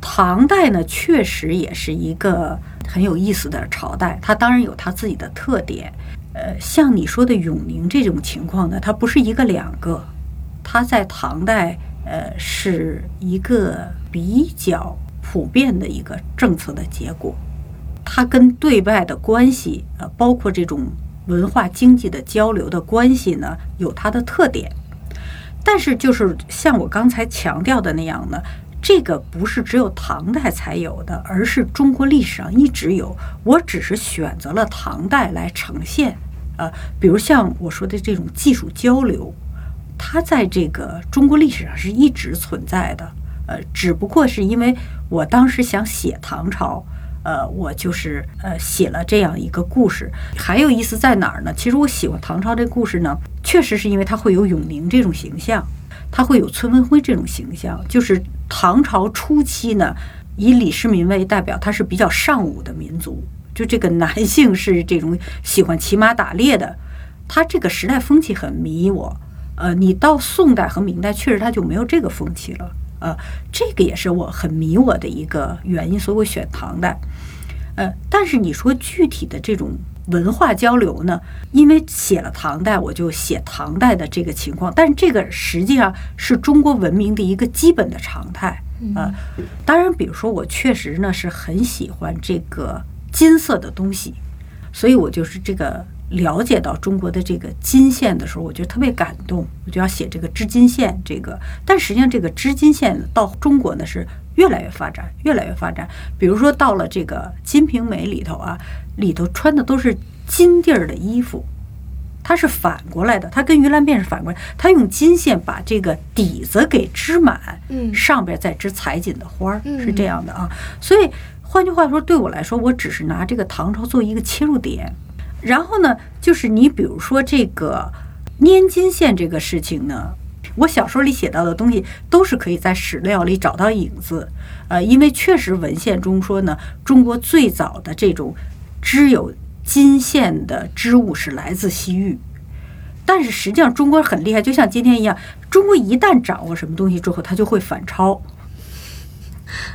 唐代呢，确实也是一个很有意思的朝代，它当然有它自己的特点。呃，像你说的永宁这种情况呢，它不是一个两个，它在唐代呃是一个比较普遍的一个政策的结果。它跟对外的关系，呃，包括这种文化经济的交流的关系呢，有它的特点。但是，就是像我刚才强调的那样呢，这个不是只有唐代才有的，而是中国历史上一直有。我只是选择了唐代来呈现。呃，比如像我说的这种技术交流，它在这个中国历史上是一直存在的。呃，只不过是因为我当时想写唐朝，呃，我就是呃写了这样一个故事。还有意思在哪儿呢？其实我喜欢唐朝这故事呢，确实是因为它会有永宁这种形象，它会有崔文辉这种形象。就是唐朝初期呢，以李世民为代表，他是比较尚武的民族，就这个男性是这种喜欢骑马打猎的，他这个时代风气很迷我。呃，你到宋代和明代，确实他就没有这个风气了。呃，这个也是我很迷我的一个原因，所以我选唐代。呃，但是你说具体的这种文化交流呢？因为写了唐代，我就写唐代的这个情况。但是这个实际上是中国文明的一个基本的常态。呃，当然，比如说我确实呢是很喜欢这个金色的东西，所以我就是这个。了解到中国的这个金线的时候，我觉得特别感动，我就要写这个织金线。这个，但实际上这个织金线到中国呢是越来越发展，越来越发展。比如说到了这个《金瓶梅》里头啊，里头穿的都是金地儿的衣服，它是反过来的，它跟鱼兰辫是反过来，它用金线把这个底子给织满，嗯，上边再织彩锦的花儿，是这样的啊。所以换句话说，对我来说，我只是拿这个唐朝做一个切入点。然后呢，就是你比如说这个粘金线这个事情呢，我小说里写到的东西都是可以在史料里找到影子，呃，因为确实文献中说呢，中国最早的这种织有金线的织物是来自西域，但是实际上中国很厉害，就像今天一样，中国一旦掌握什么东西之后，它就会反超。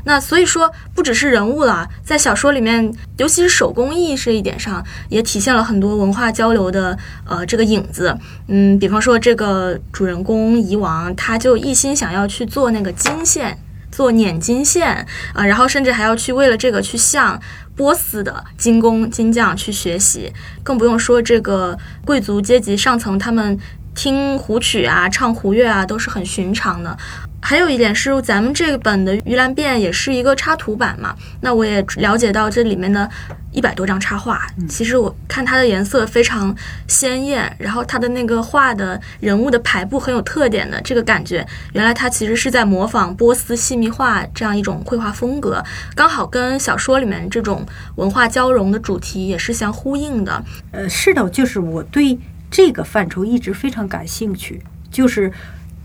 那所以说，不只是人物了，在小说里面，尤其是手工艺这一点上，也体现了很多文化交流的呃这个影子。嗯，比方说这个主人公夷王，他就一心想要去做那个金线，做捻金线啊，然后甚至还要去为了这个去向波斯的金工金匠去学习，更不用说这个贵族阶级上层，他们听胡曲啊，唱胡乐啊，都是很寻常的。还有一点是，咱们这本的《鱼兰变》也是一个插图版嘛。那我也了解到这里面的一百多张插画，其实我看它的颜色非常鲜艳，然后它的那个画的人物的排布很有特点的这个感觉，原来它其实是在模仿波斯细密画这样一种绘画风格，刚好跟小说里面这种文化交融的主题也是相呼应的。呃，是的，就是我对这个范畴一直非常感兴趣，就是。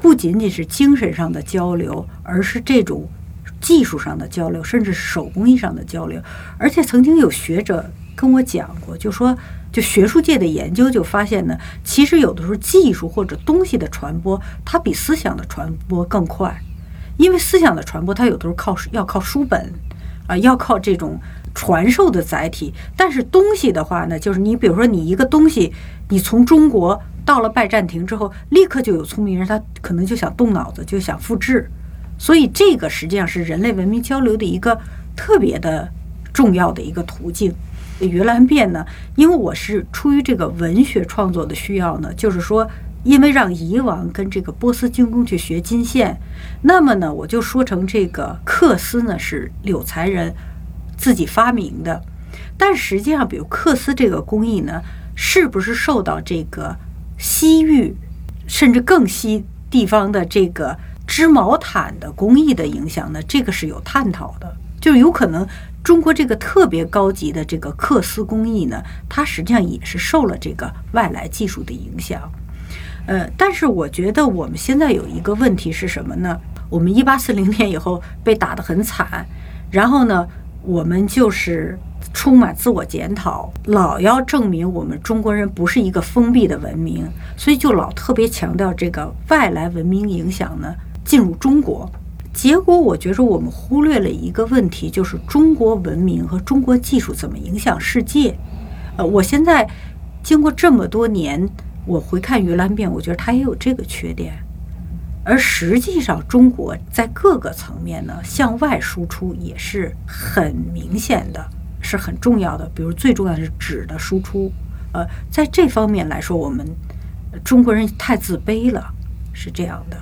不仅仅是精神上的交流，而是这种技术上的交流，甚至手工艺上的交流。而且曾经有学者跟我讲过，就说，就学术界的研究就发现呢，其实有的时候技术或者东西的传播，它比思想的传播更快。因为思想的传播，它有的时候靠要靠书本啊，要靠这种传授的载体。但是东西的话呢，就是你比如说你一个东西，你从中国。到了拜占庭之后，立刻就有聪明人，他可能就想动脑子，就想复制。所以这个实际上是人类文明交流的一个特别的重要的一个途径。鱼兰变呢，因为我是出于这个文学创作的需要呢，就是说，因为让夷王跟这个波斯精工去学金线，那么呢，我就说成这个缂丝呢是柳才人自己发明的。但实际上，比如缂丝这个工艺呢，是不是受到这个？西域，甚至更西地方的这个织毛毯的工艺的影响呢？这个是有探讨的。就有可能中国这个特别高级的这个缂丝工艺呢，它实际上也是受了这个外来技术的影响。呃，但是我觉得我们现在有一个问题是什么呢？我们一八四零年以后被打得很惨，然后呢，我们就是。充满自我检讨，老要证明我们中国人不是一个封闭的文明，所以就老特别强调这个外来文明影响呢进入中国。结果我觉着我们忽略了一个问题，就是中国文明和中国技术怎么影响世界。呃，我现在经过这么多年，我回看鱼兰变，我觉得它也有这个缺点。而实际上，中国在各个层面呢向外输出也是很明显的。是很重要的，比如最重要的是纸的输出。呃，在这方面来说，我们中国人太自卑了，是这样的。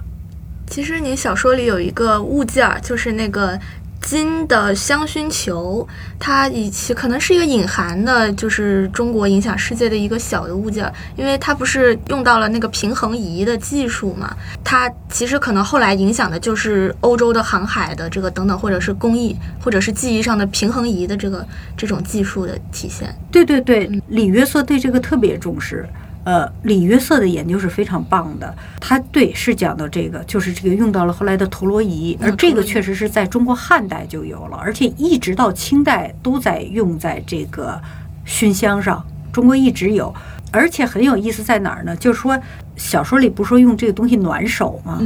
其实你小说里有一个物件儿，就是那个。金的香薰球，它以其可能是一个隐含的，就是中国影响世界的一个小的物件，因为它不是用到了那个平衡仪的技术嘛？它其实可能后来影响的就是欧洲的航海的这个等等，或者是工艺，或者是技艺上的平衡仪的这个这种技术的体现。对对对，李约瑟对这个特别重视。呃，李约瑟的研究是非常棒的。他对是讲到这个，就是这个用到了后来的陀螺仪，而这个确实是在中国汉代就有了，而且一直到清代都在用在这个熏香上。中国一直有，而且很有意思在哪儿呢？就是说小说里不说用这个东西暖手吗？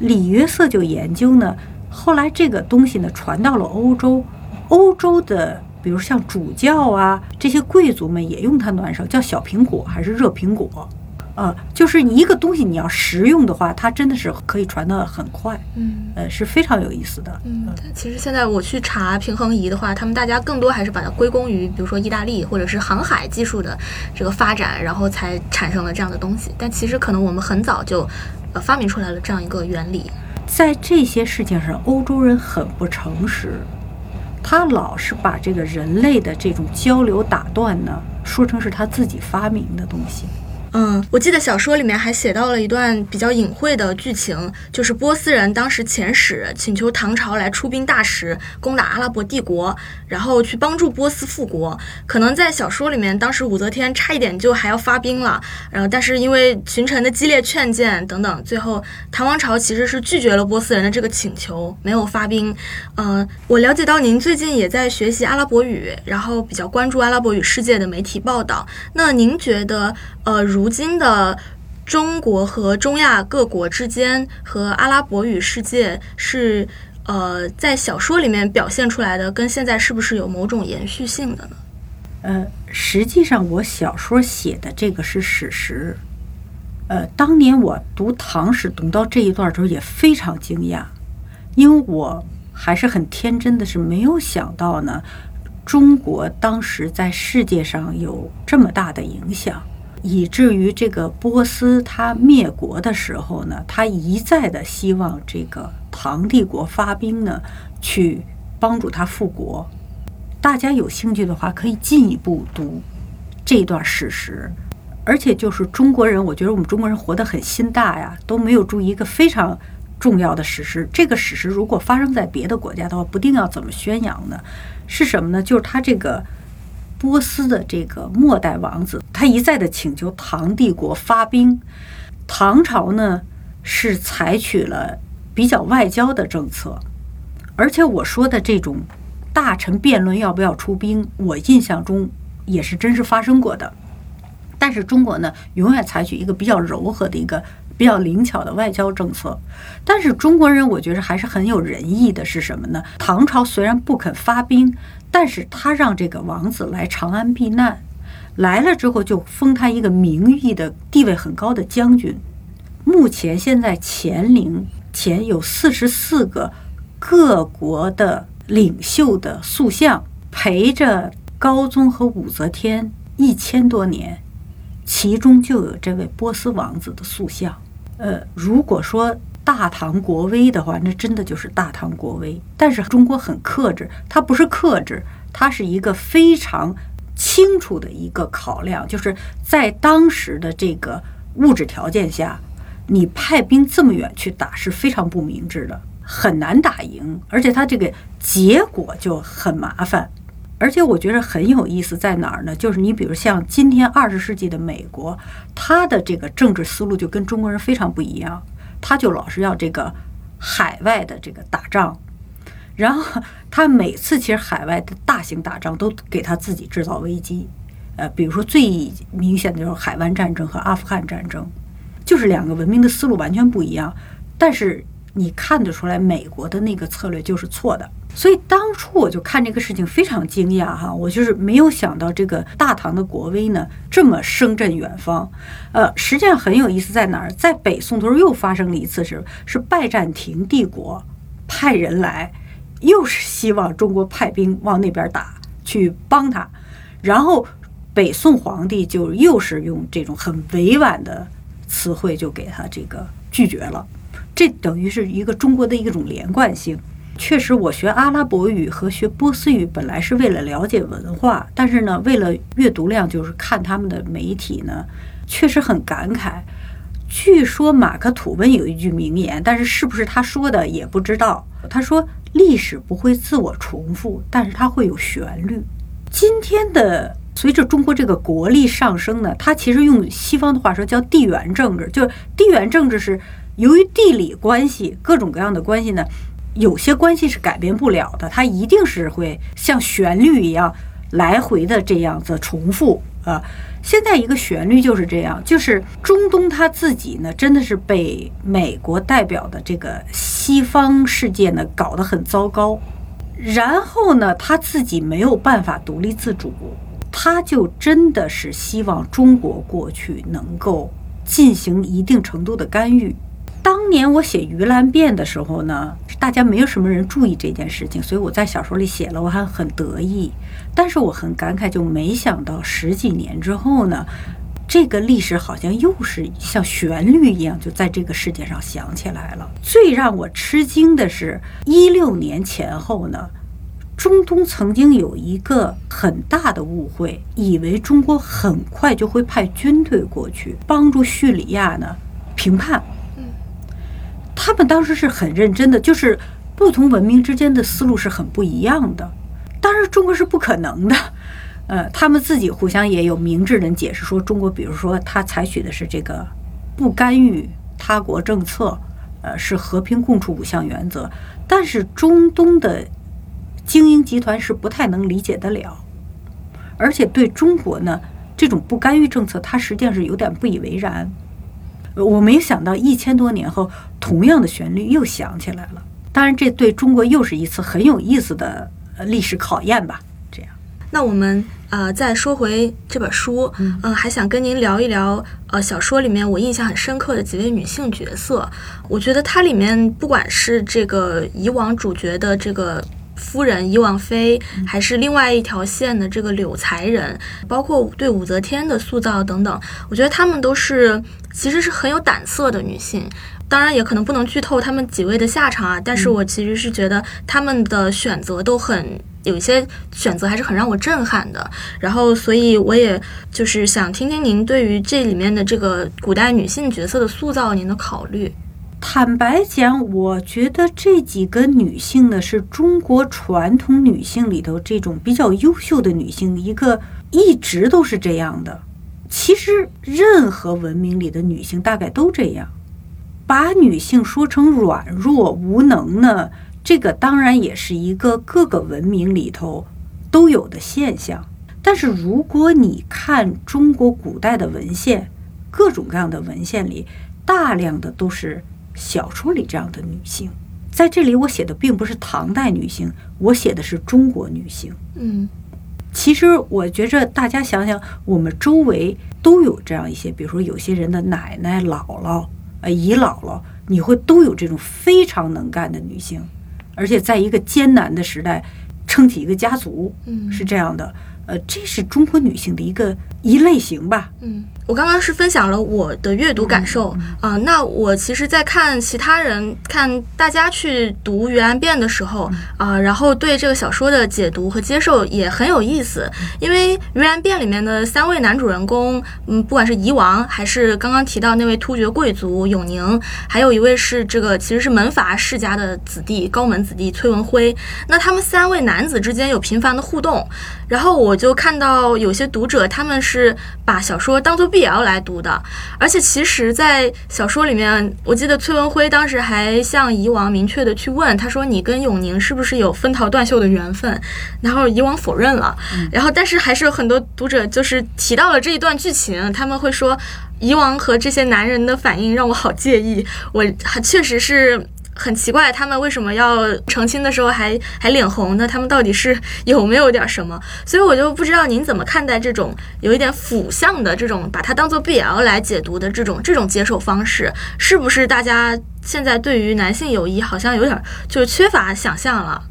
李约瑟就研究呢，后来这个东西呢传到了欧洲，欧洲的。比如像主教啊，这些贵族们也用它暖手，叫小苹果还是热苹果？呃，就是一个东西你要实用的话，它真的是可以传得很快。嗯，呃，是非常有意思的。嗯，其实现在我去查平衡仪的话，他们大家更多还是把它归功于，比如说意大利或者是航海技术的这个发展，然后才产生了这样的东西。但其实可能我们很早就呃发明出来了这样一个原理。在这些事情上，欧洲人很不诚实。他老是把这个人类的这种交流打断呢，说成是他自己发明的东西。嗯，我记得小说里面还写到了一段比较隐晦的剧情，就是波斯人当时遣使请求唐朝来出兵大使，攻打阿拉伯帝国，然后去帮助波斯复国。可能在小说里面，当时武则天差一点就还要发兵了，然后但是因为群臣的激烈劝谏等等，最后唐王朝其实是拒绝了波斯人的这个请求，没有发兵。嗯，我了解到您最近也在学习阿拉伯语，然后比较关注阿拉伯语世界的媒体报道。那您觉得，呃，如如今的中国和中亚各国之间和阿拉伯语世界是呃，在小说里面表现出来的，跟现在是不是有某种延续性的呢？呃，实际上我小说写的这个是史实。呃，当年我读唐史读到这一段的时候也非常惊讶，因为我还是很天真的，是没有想到呢，中国当时在世界上有这么大的影响。以至于这个波斯他灭国的时候呢，他一再的希望这个唐帝国发兵呢，去帮助他复国。大家有兴趣的话，可以进一步读这段史实。而且就是中国人，我觉得我们中国人活得很心大呀，都没有注意一个非常重要的史实。这个史实如果发生在别的国家的话，不定要怎么宣扬呢？是什么呢？就是他这个。波斯的这个末代王子，他一再的请求唐帝国发兵，唐朝呢是采取了比较外交的政策，而且我说的这种大臣辩论要不要出兵，我印象中也是真实发生过的。但是中国呢，永远采取一个比较柔和的一个比较灵巧的外交政策。但是中国人，我觉得还是很有仁义的，是什么呢？唐朝虽然不肯发兵。但是他让这个王子来长安避难，来了之后就封他一个名誉的地位很高的将军。目前现在乾陵前有四十四个各国的领袖的塑像，陪着高宗和武则天一千多年，其中就有这位波斯王子的塑像。呃，如果说。大唐国威的话，那真的就是大唐国威。但是中国很克制，它不是克制，它是一个非常清楚的一个考量，就是在当时的这个物质条件下，你派兵这么远去打是非常不明智的，很难打赢，而且它这个结果就很麻烦。而且我觉得很有意思在哪儿呢？就是你比如像今天二十世纪的美国，他的这个政治思路就跟中国人非常不一样。他就老是要这个海外的这个打仗，然后 他每次其实海外的大型打仗都给他自己制造危机，呃，比如说最明显的就是海湾战争和阿富汗战争，就是两个文明的思路完全不一样，但是你看得出来美国的那个策略就是错的。所以当初我就看这个事情非常惊讶哈，我就是没有想到这个大唐的国威呢这么声震远方。呃，实际上很有意思在哪儿？在北宋的时候又发生了一次，是是拜占庭帝国派人来，又是希望中国派兵往那边打，去帮他，然后北宋皇帝就又是用这种很委婉的词汇就给他这个拒绝了，这等于是一个中国的一种连贯性。确实，我学阿拉伯语和学波斯语本来是为了了解文化，但是呢，为了阅读量，就是看他们的媒体呢，确实很感慨。据说马克吐温有一句名言，但是是不是他说的也不知道。他说：“历史不会自我重复，但是它会有旋律。”今天的随着中国这个国力上升呢，它其实用西方的话说叫地缘政治，就地缘政治是由于地理关系各种各样的关系呢。有些关系是改变不了的，它一定是会像旋律一样来回的这样子重复啊。现在一个旋律就是这样，就是中东他自己呢，真的是被美国代表的这个西方世界呢搞得很糟糕，然后呢他自己没有办法独立自主，他就真的是希望中国过去能够进行一定程度的干预。当年我写《鱼兰变》的时候呢，大家没有什么人注意这件事情，所以我在小说里写了，我还很得意。但是我很感慨，就没想到十几年之后呢，这个历史好像又是像旋律一样，就在这个世界上响起来了。最让我吃惊的是，一六年前后呢，中东曾经有一个很大的误会，以为中国很快就会派军队过去帮助叙利亚呢平叛。他们当时是很认真的，就是不同文明之间的思路是很不一样的。当然，中国是不可能的。呃，他们自己互相也有明智人解释说，中国比如说他采取的是这个不干预他国政策，呃，是和平共处五项原则。但是中东的精英集团是不太能理解得了，而且对中国呢这种不干预政策，他实际上是有点不以为然。我没想到一千多年后，同样的旋律又响起来了。当然，这对中国又是一次很有意思的历史考验吧。这样，那我们呃再说回这本书，嗯，还想跟您聊一聊呃小说里面我印象很深刻的几位女性角色。我觉得它里面不管是这个以往主角的这个。夫人伊王妃，还是另外一条线的这个柳才人，包括对武则天的塑造等等，我觉得她们都是其实是很有胆色的女性。当然，也可能不能剧透她们几位的下场啊。但是我其实是觉得她们的选择都很有一些选择还是很让我震撼的。然后，所以我也就是想听听您对于这里面的这个古代女性角色的塑造，您的考虑。坦白讲，我觉得这几个女性呢，是中国传统女性里头这种比较优秀的女性，一个一直都是这样的。其实，任何文明里的女性大概都这样。把女性说成软弱无能呢，这个当然也是一个各个文明里头都有的现象。但是，如果你看中国古代的文献，各种各样的文献里，大量的都是。小说里这样的女性，在这里我写的并不是唐代女性，我写的是中国女性。嗯，其实我觉着大家想想，我们周围都有这样一些，比如说有些人的奶奶、姥姥、呃姨姥姥，你会都有这种非常能干的女性，而且在一个艰难的时代撑起一个家族，嗯，是这样的。呃，这是中国女性的一个一类型吧？嗯。我刚刚是分享了我的阅读感受啊，那我其实，在看其他人看大家去读《鱼兰变》的时候啊，然后对这个小说的解读和接受也很有意思。因为《鱼兰变》里面的三位男主人公，嗯，不管是夷王，还是刚刚提到那位突厥贵族永宁，还有一位是这个其实是门阀世家的子弟高门子弟崔文辉，那他们三位男子之间有频繁的互动，然后我就看到有些读者他们是把小说当做。BL 来读的，而且其实，在小说里面，我记得崔文辉当时还向以往明确的去问，他说：“你跟永宁是不是有分桃断袖的缘分？”然后以往否认了，然后但是还是有很多读者就是提到了这一段剧情，他们会说，以往和这些男人的反应让我好介意，我确实是。很奇怪，他们为什么要成亲的时候还还脸红呢？他们到底是有没有点什么？所以我就不知道您怎么看待这种有一点腐向的这种把它当做 BL 来解读的这种这种接受方式，是不是大家现在对于男性友谊好像有点就是缺乏想象了？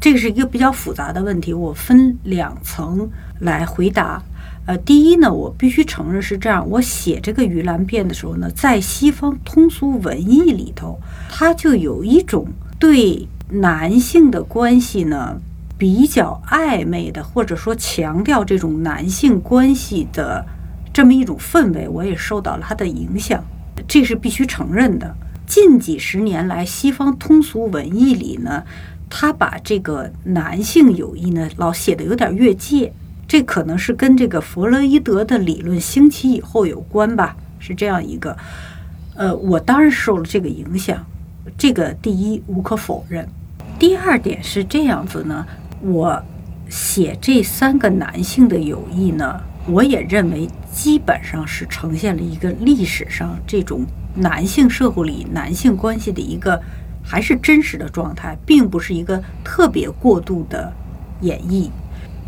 这个是一个比较复杂的问题，我分两层来回答。呃，第一呢，我必须承认是这样，我写这个盂兰变的时候呢，在西方通俗文艺里头，它就有一种对男性的关系呢比较暧昧的，或者说强调这种男性关系的这么一种氛围，我也受到了它的影响，这是必须承认的。近几十年来，西方通俗文艺里呢，他把这个男性友谊呢，老写的有点越界。这可能是跟这个弗洛伊德的理论兴起以后有关吧，是这样一个。呃，我当然受了这个影响，这个第一无可否认。第二点是这样子呢，我写这三个男性的友谊呢，我也认为基本上是呈现了一个历史上这种男性社会里男性关系的一个还是真实的状态，并不是一个特别过度的演绎。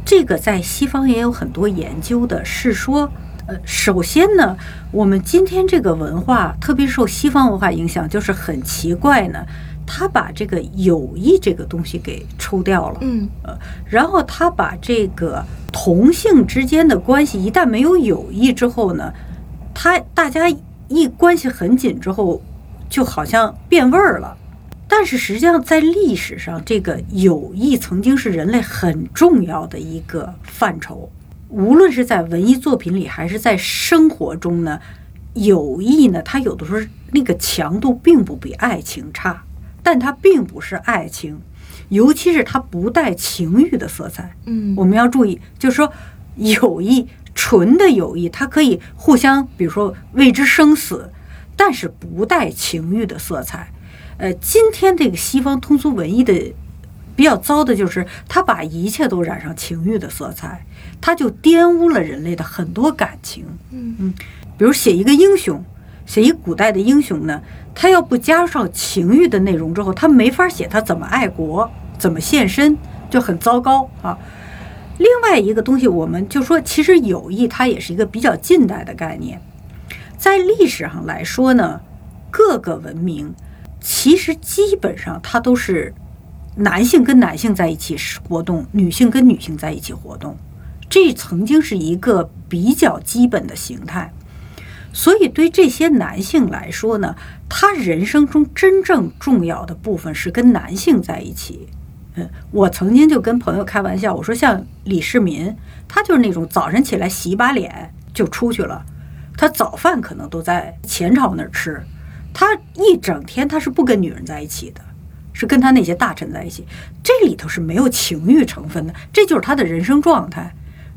这个在西方也有很多研究的，是说，呃，首先呢，我们今天这个文化特别受西方文化影响，就是很奇怪呢，他把这个友谊这个东西给抽掉了，嗯，呃，然后他把这个同性之间的关系，一旦没有友谊之后呢，他大家一关系很紧之后，就好像变味儿了。但是实际上，在历史上，这个友谊曾经是人类很重要的一个范畴。无论是在文艺作品里，还是在生活中呢，友谊呢，它有的时候那个强度并不比爱情差，但它并不是爱情，尤其是它不带情欲的色彩。嗯，我们要注意，就是说，友谊纯的友谊，它可以互相，比如说为之生死，但是不带情欲的色彩。呃，今天这个西方通俗文艺的比较糟的就是，他把一切都染上情欲的色彩，他就玷污了人类的很多感情。嗯嗯，比如写一个英雄，写一古代的英雄呢，他要不加上情欲的内容之后，他没法写他怎么爱国、怎么献身，就很糟糕啊。另外一个东西，我们就说，其实友谊它也是一个比较近代的概念，在历史上来说呢，各个文明。其实基本上，它都是男性跟男性在一起活动，女性跟女性在一起活动。这曾经是一个比较基本的形态。所以，对这些男性来说呢，他人生中真正重要的部分是跟男性在一起。嗯，我曾经就跟朋友开玩笑，我说像李世民，他就是那种早晨起来洗把脸就出去了，他早饭可能都在前朝那儿吃。他一整天他是不跟女人在一起的，是跟他那些大臣在一起。这里头是没有情欲成分的，这就是他的人生状态。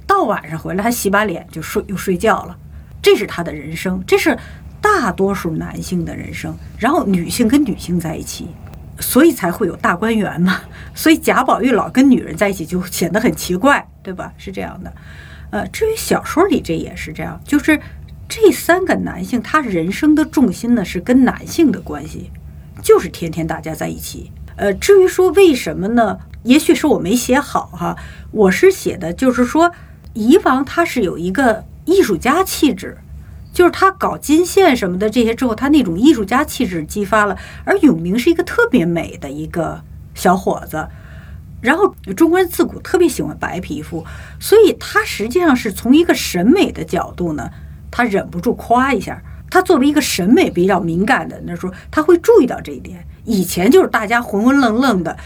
到晚上回来，他洗把脸就睡，又睡觉了。这是他的人生，这是大多数男性的人生。然后女性跟女性在一起，所以才会有大观园嘛。所以贾宝玉老跟女人在一起就显得很奇怪，对吧？是这样的。呃，至于小说里这也是这样，就是。这三个男性，他人生的重心呢是跟男性的关系，就是天天大家在一起。呃，至于说为什么呢？也许是我没写好哈，我是写的，就是说以往他是有一个艺术家气质，就是他搞金线什么的这些之后，他那种艺术家气质激发了。而永明是一个特别美的一个小伙子，然后中国人自古特别喜欢白皮肤，所以他实际上是从一个审美的角度呢。他忍不住夸一下，他作为一个审美比较敏感的，那时候他会注意到这一点。以前就是大家浑浑愣愣的，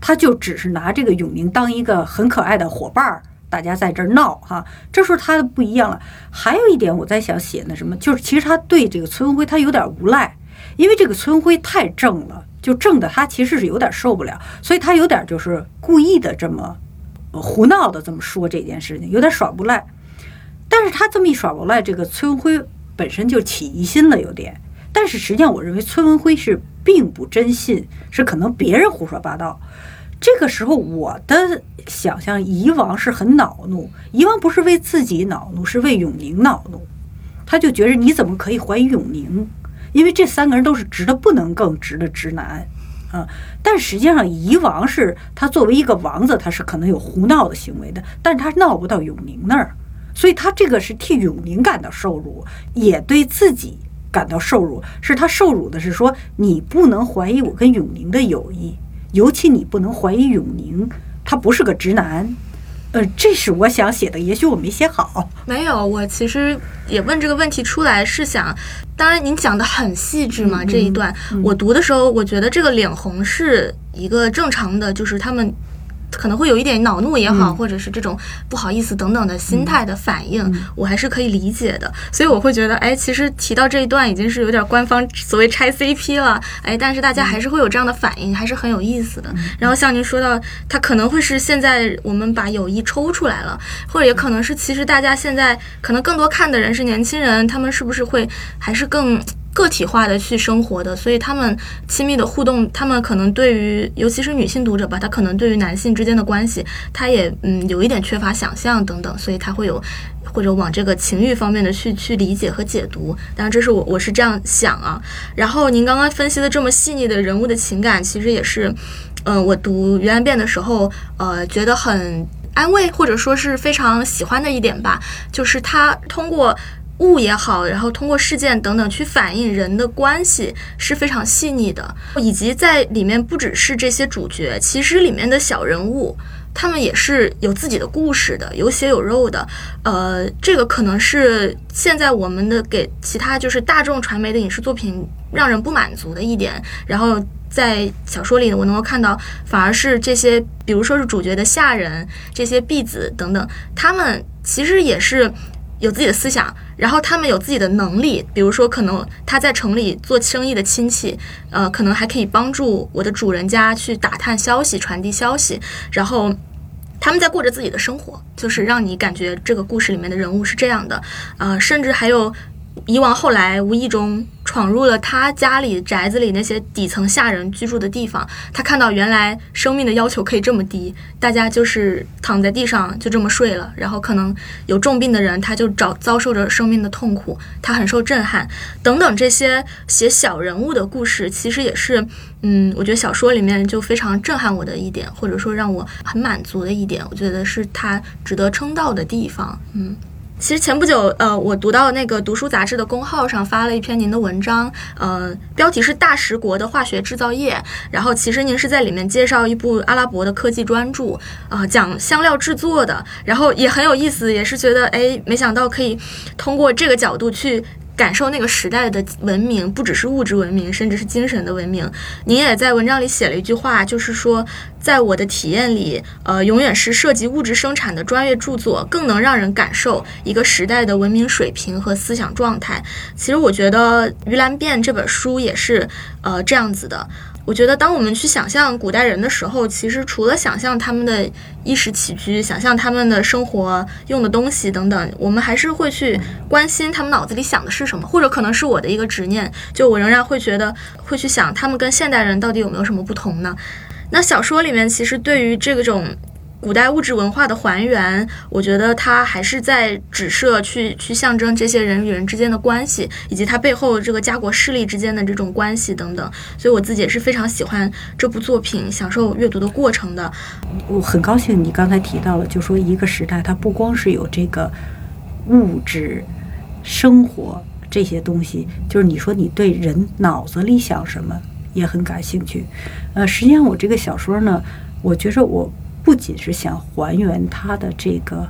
他就只是拿这个永宁当一个很可爱的伙伴儿，大家在这儿闹哈。这时候他不一样了。还有一点我在想写那什么，就是其实他对这个崔文辉他有点无赖，因为这个崔文辉太正了，就正的他其实是有点受不了，所以他有点就是故意的这么胡闹的这么说这件事情，有点耍无赖。但是他这么一耍无赖，这个崔文辉本身就起疑心了，有点。但是实际上，我认为崔文辉是并不真信，是可能别人胡说八道。这个时候，我的想象，夷王是很恼怒，夷王不是为自己恼怒，是为永宁恼怒。他就觉得你怎么可以怀疑永宁？因为这三个人都是直的不能更直的直男啊。但实际上，夷王是他作为一个王子，他是可能有胡闹的行为的，但是他闹不到永宁那儿。所以他这个是替永宁感到受辱，也对自己感到受辱。是他受辱的是说，你不能怀疑我跟永宁的友谊，尤其你不能怀疑永宁，他不是个直男。呃，这是我想写的，也许我没写好。没有，我其实也问这个问题出来是想，当然您讲的很细致嘛，这一段我读的时候，我觉得这个脸红是一个正常的，就是他们。可能会有一点恼怒也好，或者是这种不好意思等等的心态的反应，我还是可以理解的。所以我会觉得，哎，其实提到这一段已经是有点官方 所谓拆 CP 了，哎，但是大家还是会有这样的反应，还是很有意思的。然后像您说到，他可能会是现在我们把友谊抽出来了，或者也可能是其实大家现在可能更多看的人是年轻人，他们是不是会还是更。个体化的去生活的，所以他们亲密的互动，他们可能对于，尤其是女性读者吧，他可能对于男性之间的关系，他也嗯有一点缺乏想象等等，所以他会有或者往这个情欲方面的去去理解和解读。当然，这是我我是这样想啊。然后您刚刚分析的这么细腻的人物的情感，其实也是，嗯，我读《鱼兰变》的时候，呃，觉得很安慰，或者说是非常喜欢的一点吧，就是他通过。物也好，然后通过事件等等去反映人的关系是非常细腻的，以及在里面不只是这些主角，其实里面的小人物，他们也是有自己的故事的，有血有肉的。呃，这个可能是现在我们的给其他就是大众传媒的影视作品让人不满足的一点。然后在小说里，我能够看到，反而是这些，比如说是主角的下人，这些婢子等等，他们其实也是。有自己的思想，然后他们有自己的能力，比如说可能他在城里做生意的亲戚，呃，可能还可以帮助我的主人家去打探消息、传递消息，然后他们在过着自己的生活，就是让你感觉这个故事里面的人物是这样的，呃，甚至还有。以往后来无意中闯入了他家里宅子里那些底层下人居住的地方，他看到原来生命的要求可以这么低，大家就是躺在地上就这么睡了，然后可能有重病的人他就遭遭受着生命的痛苦，他很受震撼。等等这些写小人物的故事，其实也是，嗯，我觉得小说里面就非常震撼我的一点，或者说让我很满足的一点，我觉得是他值得称道的地方，嗯。其实前不久，呃，我读到那个读书杂志的公号上发了一篇您的文章，呃，标题是“大食国的化学制造业”。然后，其实您是在里面介绍一部阿拉伯的科技专著，啊，讲香料制作的。然后也很有意思，也是觉得，哎，没想到可以通过这个角度去。感受那个时代的文明，不只是物质文明，甚至是精神的文明。您也在文章里写了一句话，就是说，在我的体验里，呃，永远是涉及物质生产的专业著作更能让人感受一个时代的文明水平和思想状态。其实，我觉得《鱼兰变》这本书也是，呃，这样子的。我觉得，当我们去想象古代人的时候，其实除了想象他们的衣食起居，想象他们的生活用的东西等等，我们还是会去关心他们脑子里想的是什么，或者可能是我的一个执念，就我仍然会觉得会去想他们跟现代人到底有没有什么不同呢？那小说里面其实对于这种。古代物质文化的还原，我觉得它还是在指涉去去象征这些人与人之间的关系，以及它背后这个家国势力之间的这种关系等等。所以我自己也是非常喜欢这部作品，享受阅读的过程的。我很高兴你刚才提到了，就说一个时代它不光是有这个物质生活这些东西，就是你说你对人脑子里想什么也很感兴趣。呃，实际上我这个小说呢，我觉着我。不仅是想还原他的这个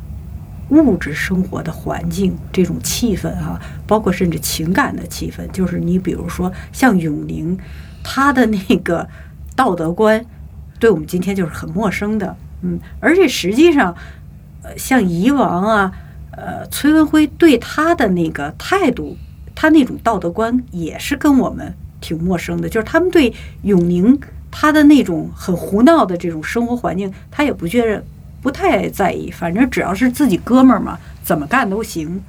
物质生活的环境，这种气氛哈，包括甚至情感的气氛，就是你比如说像永宁，他的那个道德观，对我们今天就是很陌生的，嗯，而且实际上，呃，像夷王啊，呃，崔文辉对他的那个态度，他那种道德观也是跟我们挺陌生的，就是他们对永宁。他的那种很胡闹的这种生活环境，他也不觉得不太在意，反正只要是自己哥们儿嘛，怎么干都行，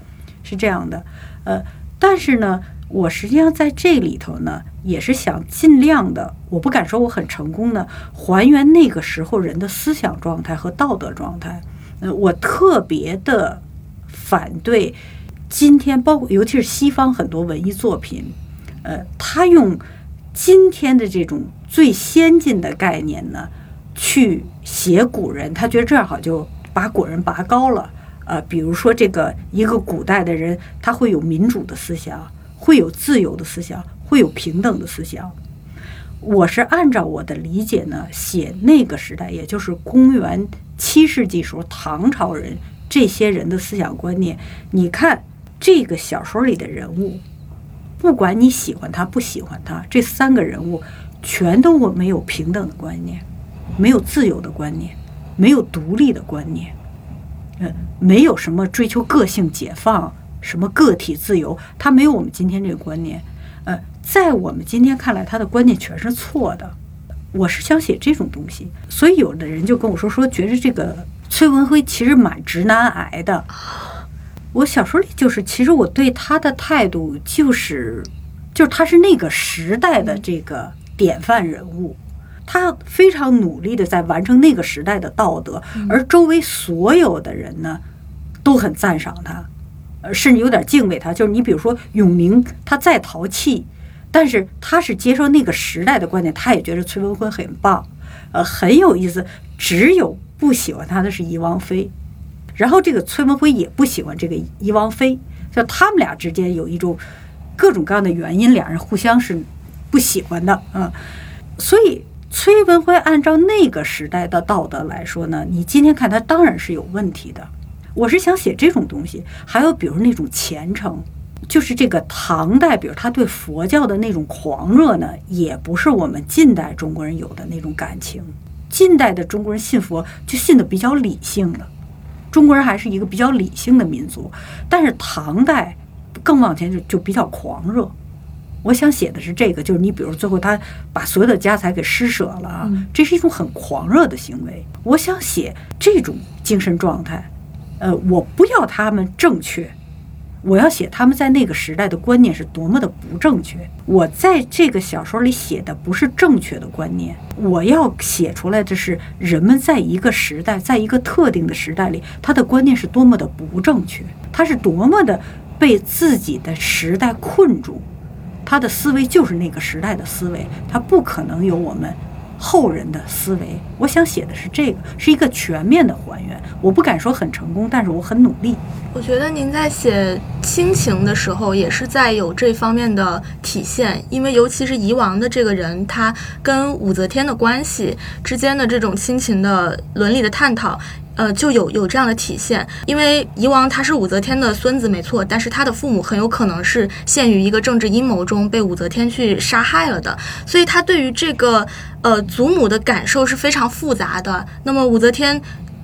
是这样的。呃，但是呢，我实际上在这里头呢，也是想尽量的，我不敢说我很成功的还原那个时候人的思想状态和道德状态。呃，我特别的反对今天，包括尤其是西方很多文艺作品，呃，他用。今天的这种最先进的概念呢，去写古人，他觉得这样好，就把古人拔高了。呃，比如说这个一个古代的人，他会有民主的思想，会有自由的思想，会有平等的思想。我是按照我的理解呢，写那个时代，也就是公元七世纪时候唐朝人这些人的思想观念。你看这个小说里的人物，不管你喜欢他不喜欢他，这三个人物全都没有平等的观念，没有自由的观念，没有独立的观念，呃，没有什么追求个性解放，什么个体自由，他没有我们今天这个观念，呃。在我们今天看来，他的观念全是错的。我是想写这种东西，所以有的人就跟我说说，觉得这个崔文辉其实蛮直男癌的。我小说里就是，其实我对他的态度就是，就是他是那个时代的这个典范人物，他非常努力的在完成那个时代的道德，而周围所有的人呢，都很赞赏他，呃，甚至有点敬畏他。就是你比如说永宁，他再淘气。但是他是接受那个时代的观点，他也觉得崔文辉很棒，呃，很有意思。只有不喜欢他的是尹王妃，然后这个崔文辉也不喜欢这个尹王妃，就他们俩之间有一种各种各样的原因，两人互相是不喜欢的啊。所以崔文辉按照那个时代的道德来说呢，你今天看他当然是有问题的。我是想写这种东西，还有比如那种虔诚。就是这个唐代，比如他对佛教的那种狂热呢，也不是我们近代中国人有的那种感情。近代的中国人信佛就信的比较理性了，中国人还是一个比较理性的民族。但是唐代更往前就就比较狂热。我想写的是这个，就是你比如最后他把所有的家财给施舍了啊，这是一种很狂热的行为。我想写这种精神状态，呃，我不要他们正确。我要写他们在那个时代的观念是多么的不正确。我在这个小说里写的不是正确的观念，我要写出来的是人们在一个时代，在一个特定的时代里，他的观念是多么的不正确，他是多么的被自己的时代困住，他的思维就是那个时代的思维，他不可能有我们。后人的思维，我想写的是这个，是一个全面的还原。我不敢说很成功，但是我很努力。我觉得您在写亲情的时候，也是在有这方面的体现，因为尤其是夷王的这个人，他跟武则天的关系之间的这种亲情的伦理的探讨。呃，就有有这样的体现，因为夷王他是武则天的孙子，没错，但是他的父母很有可能是陷于一个政治阴谋中被武则天去杀害了的，所以他对于这个呃祖母的感受是非常复杂的。那么武则天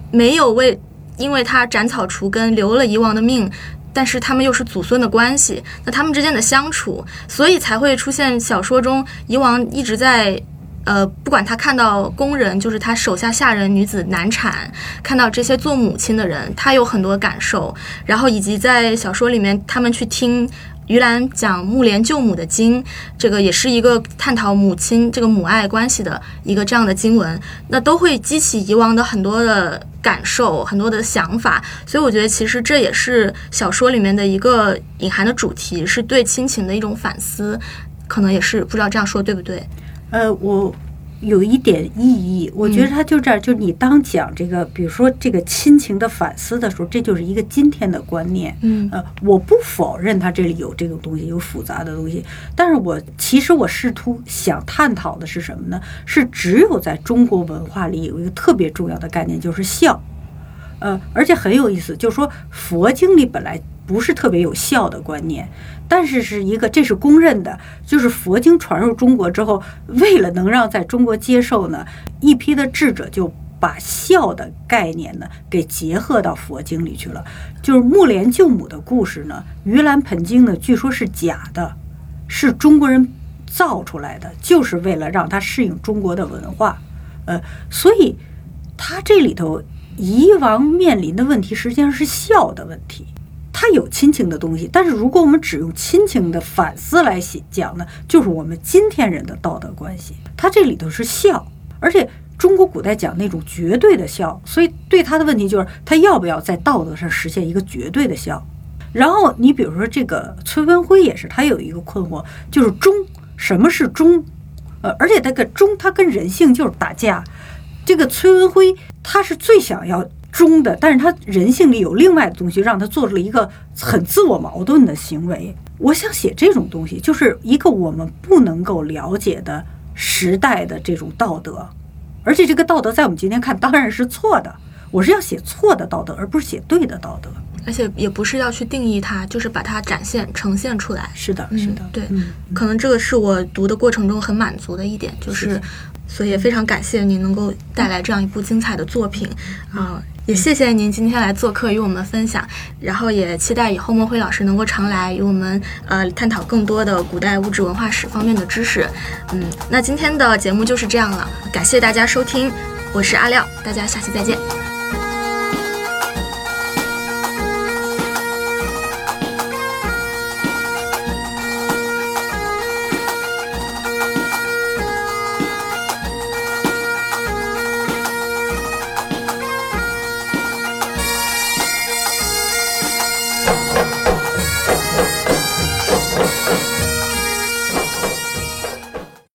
没有为，因为他斩草除根留了夷王的命，但是他们又是祖孙的关系，那他们之间的相处，所以才会出现小说中夷王一直在。呃，不管他看到工人，就是他手下下人女子难产，看到这些做母亲的人，他有很多感受。然后以及在小说里面，他们去听于兰讲木莲救母的经，这个也是一个探讨母亲这个母爱关系的一个这样的经文，那都会激起以往的很多的感受，很多的想法。所以我觉得，其实这也是小说里面的一个隐含的主题，是对亲情的一种反思，可能也是不知道这样说对不对。呃，我有一点异议，我觉得他就这儿，就你当讲这个，比如说这个亲情的反思的时候，这就是一个今天的观念。嗯，呃，我不否认他这里有这个东西，有复杂的东西，但是我其实我试图想探讨的是什么呢？是只有在中国文化里有一个特别重要的概念，就是孝。呃，而且很有意思，就是说佛经里本来。不是特别有效的观念，但是是一个，这是公认的。就是佛经传入中国之后，为了能让在中国接受呢，一批的智者就把孝的概念呢给结合到佛经里去了。就是木莲救母的故事呢，盂兰盆经呢，据说是假的，是中国人造出来的，就是为了让它适应中国的文化。呃，所以他这里头夷王面临的问题实际上是孝的问题。它有亲情的东西，但是如果我们只用亲情的反思来写讲呢，就是我们今天人的道德关系。它这里头是孝，而且中国古代讲那种绝对的孝，所以对他的问题就是他要不要在道德上实现一个绝对的孝。然后你比如说这个崔文辉也是，他有一个困惑，就是忠，什么是忠？呃，而且他个忠，他跟人性就是打架。这个崔文辉他是最想要。忠的，但是他人性里有另外的东西，让他做出了一个很自我矛盾的行为。我想写这种东西，就是一个我们不能够了解的时代的这种道德，而且这个道德在我们今天看当然是错的。我是要写错的道德，而不是写对的道德。而且也不是要去定义它，就是把它展现、呈现出来。是的，是的，对，嗯可能这个是我读的过程中很满足的一点，就是是，所以也非常感谢您能够带来这样一部精彩的作品啊、也谢谢您今天来做客与我们分享，然后也期待以后莫辉老师能够常来与我们呃探讨更多的古代物质文化史方面的知识。嗯，那今天的节目就是这样了，感谢大家收听，我是阿廖，大家下期再见。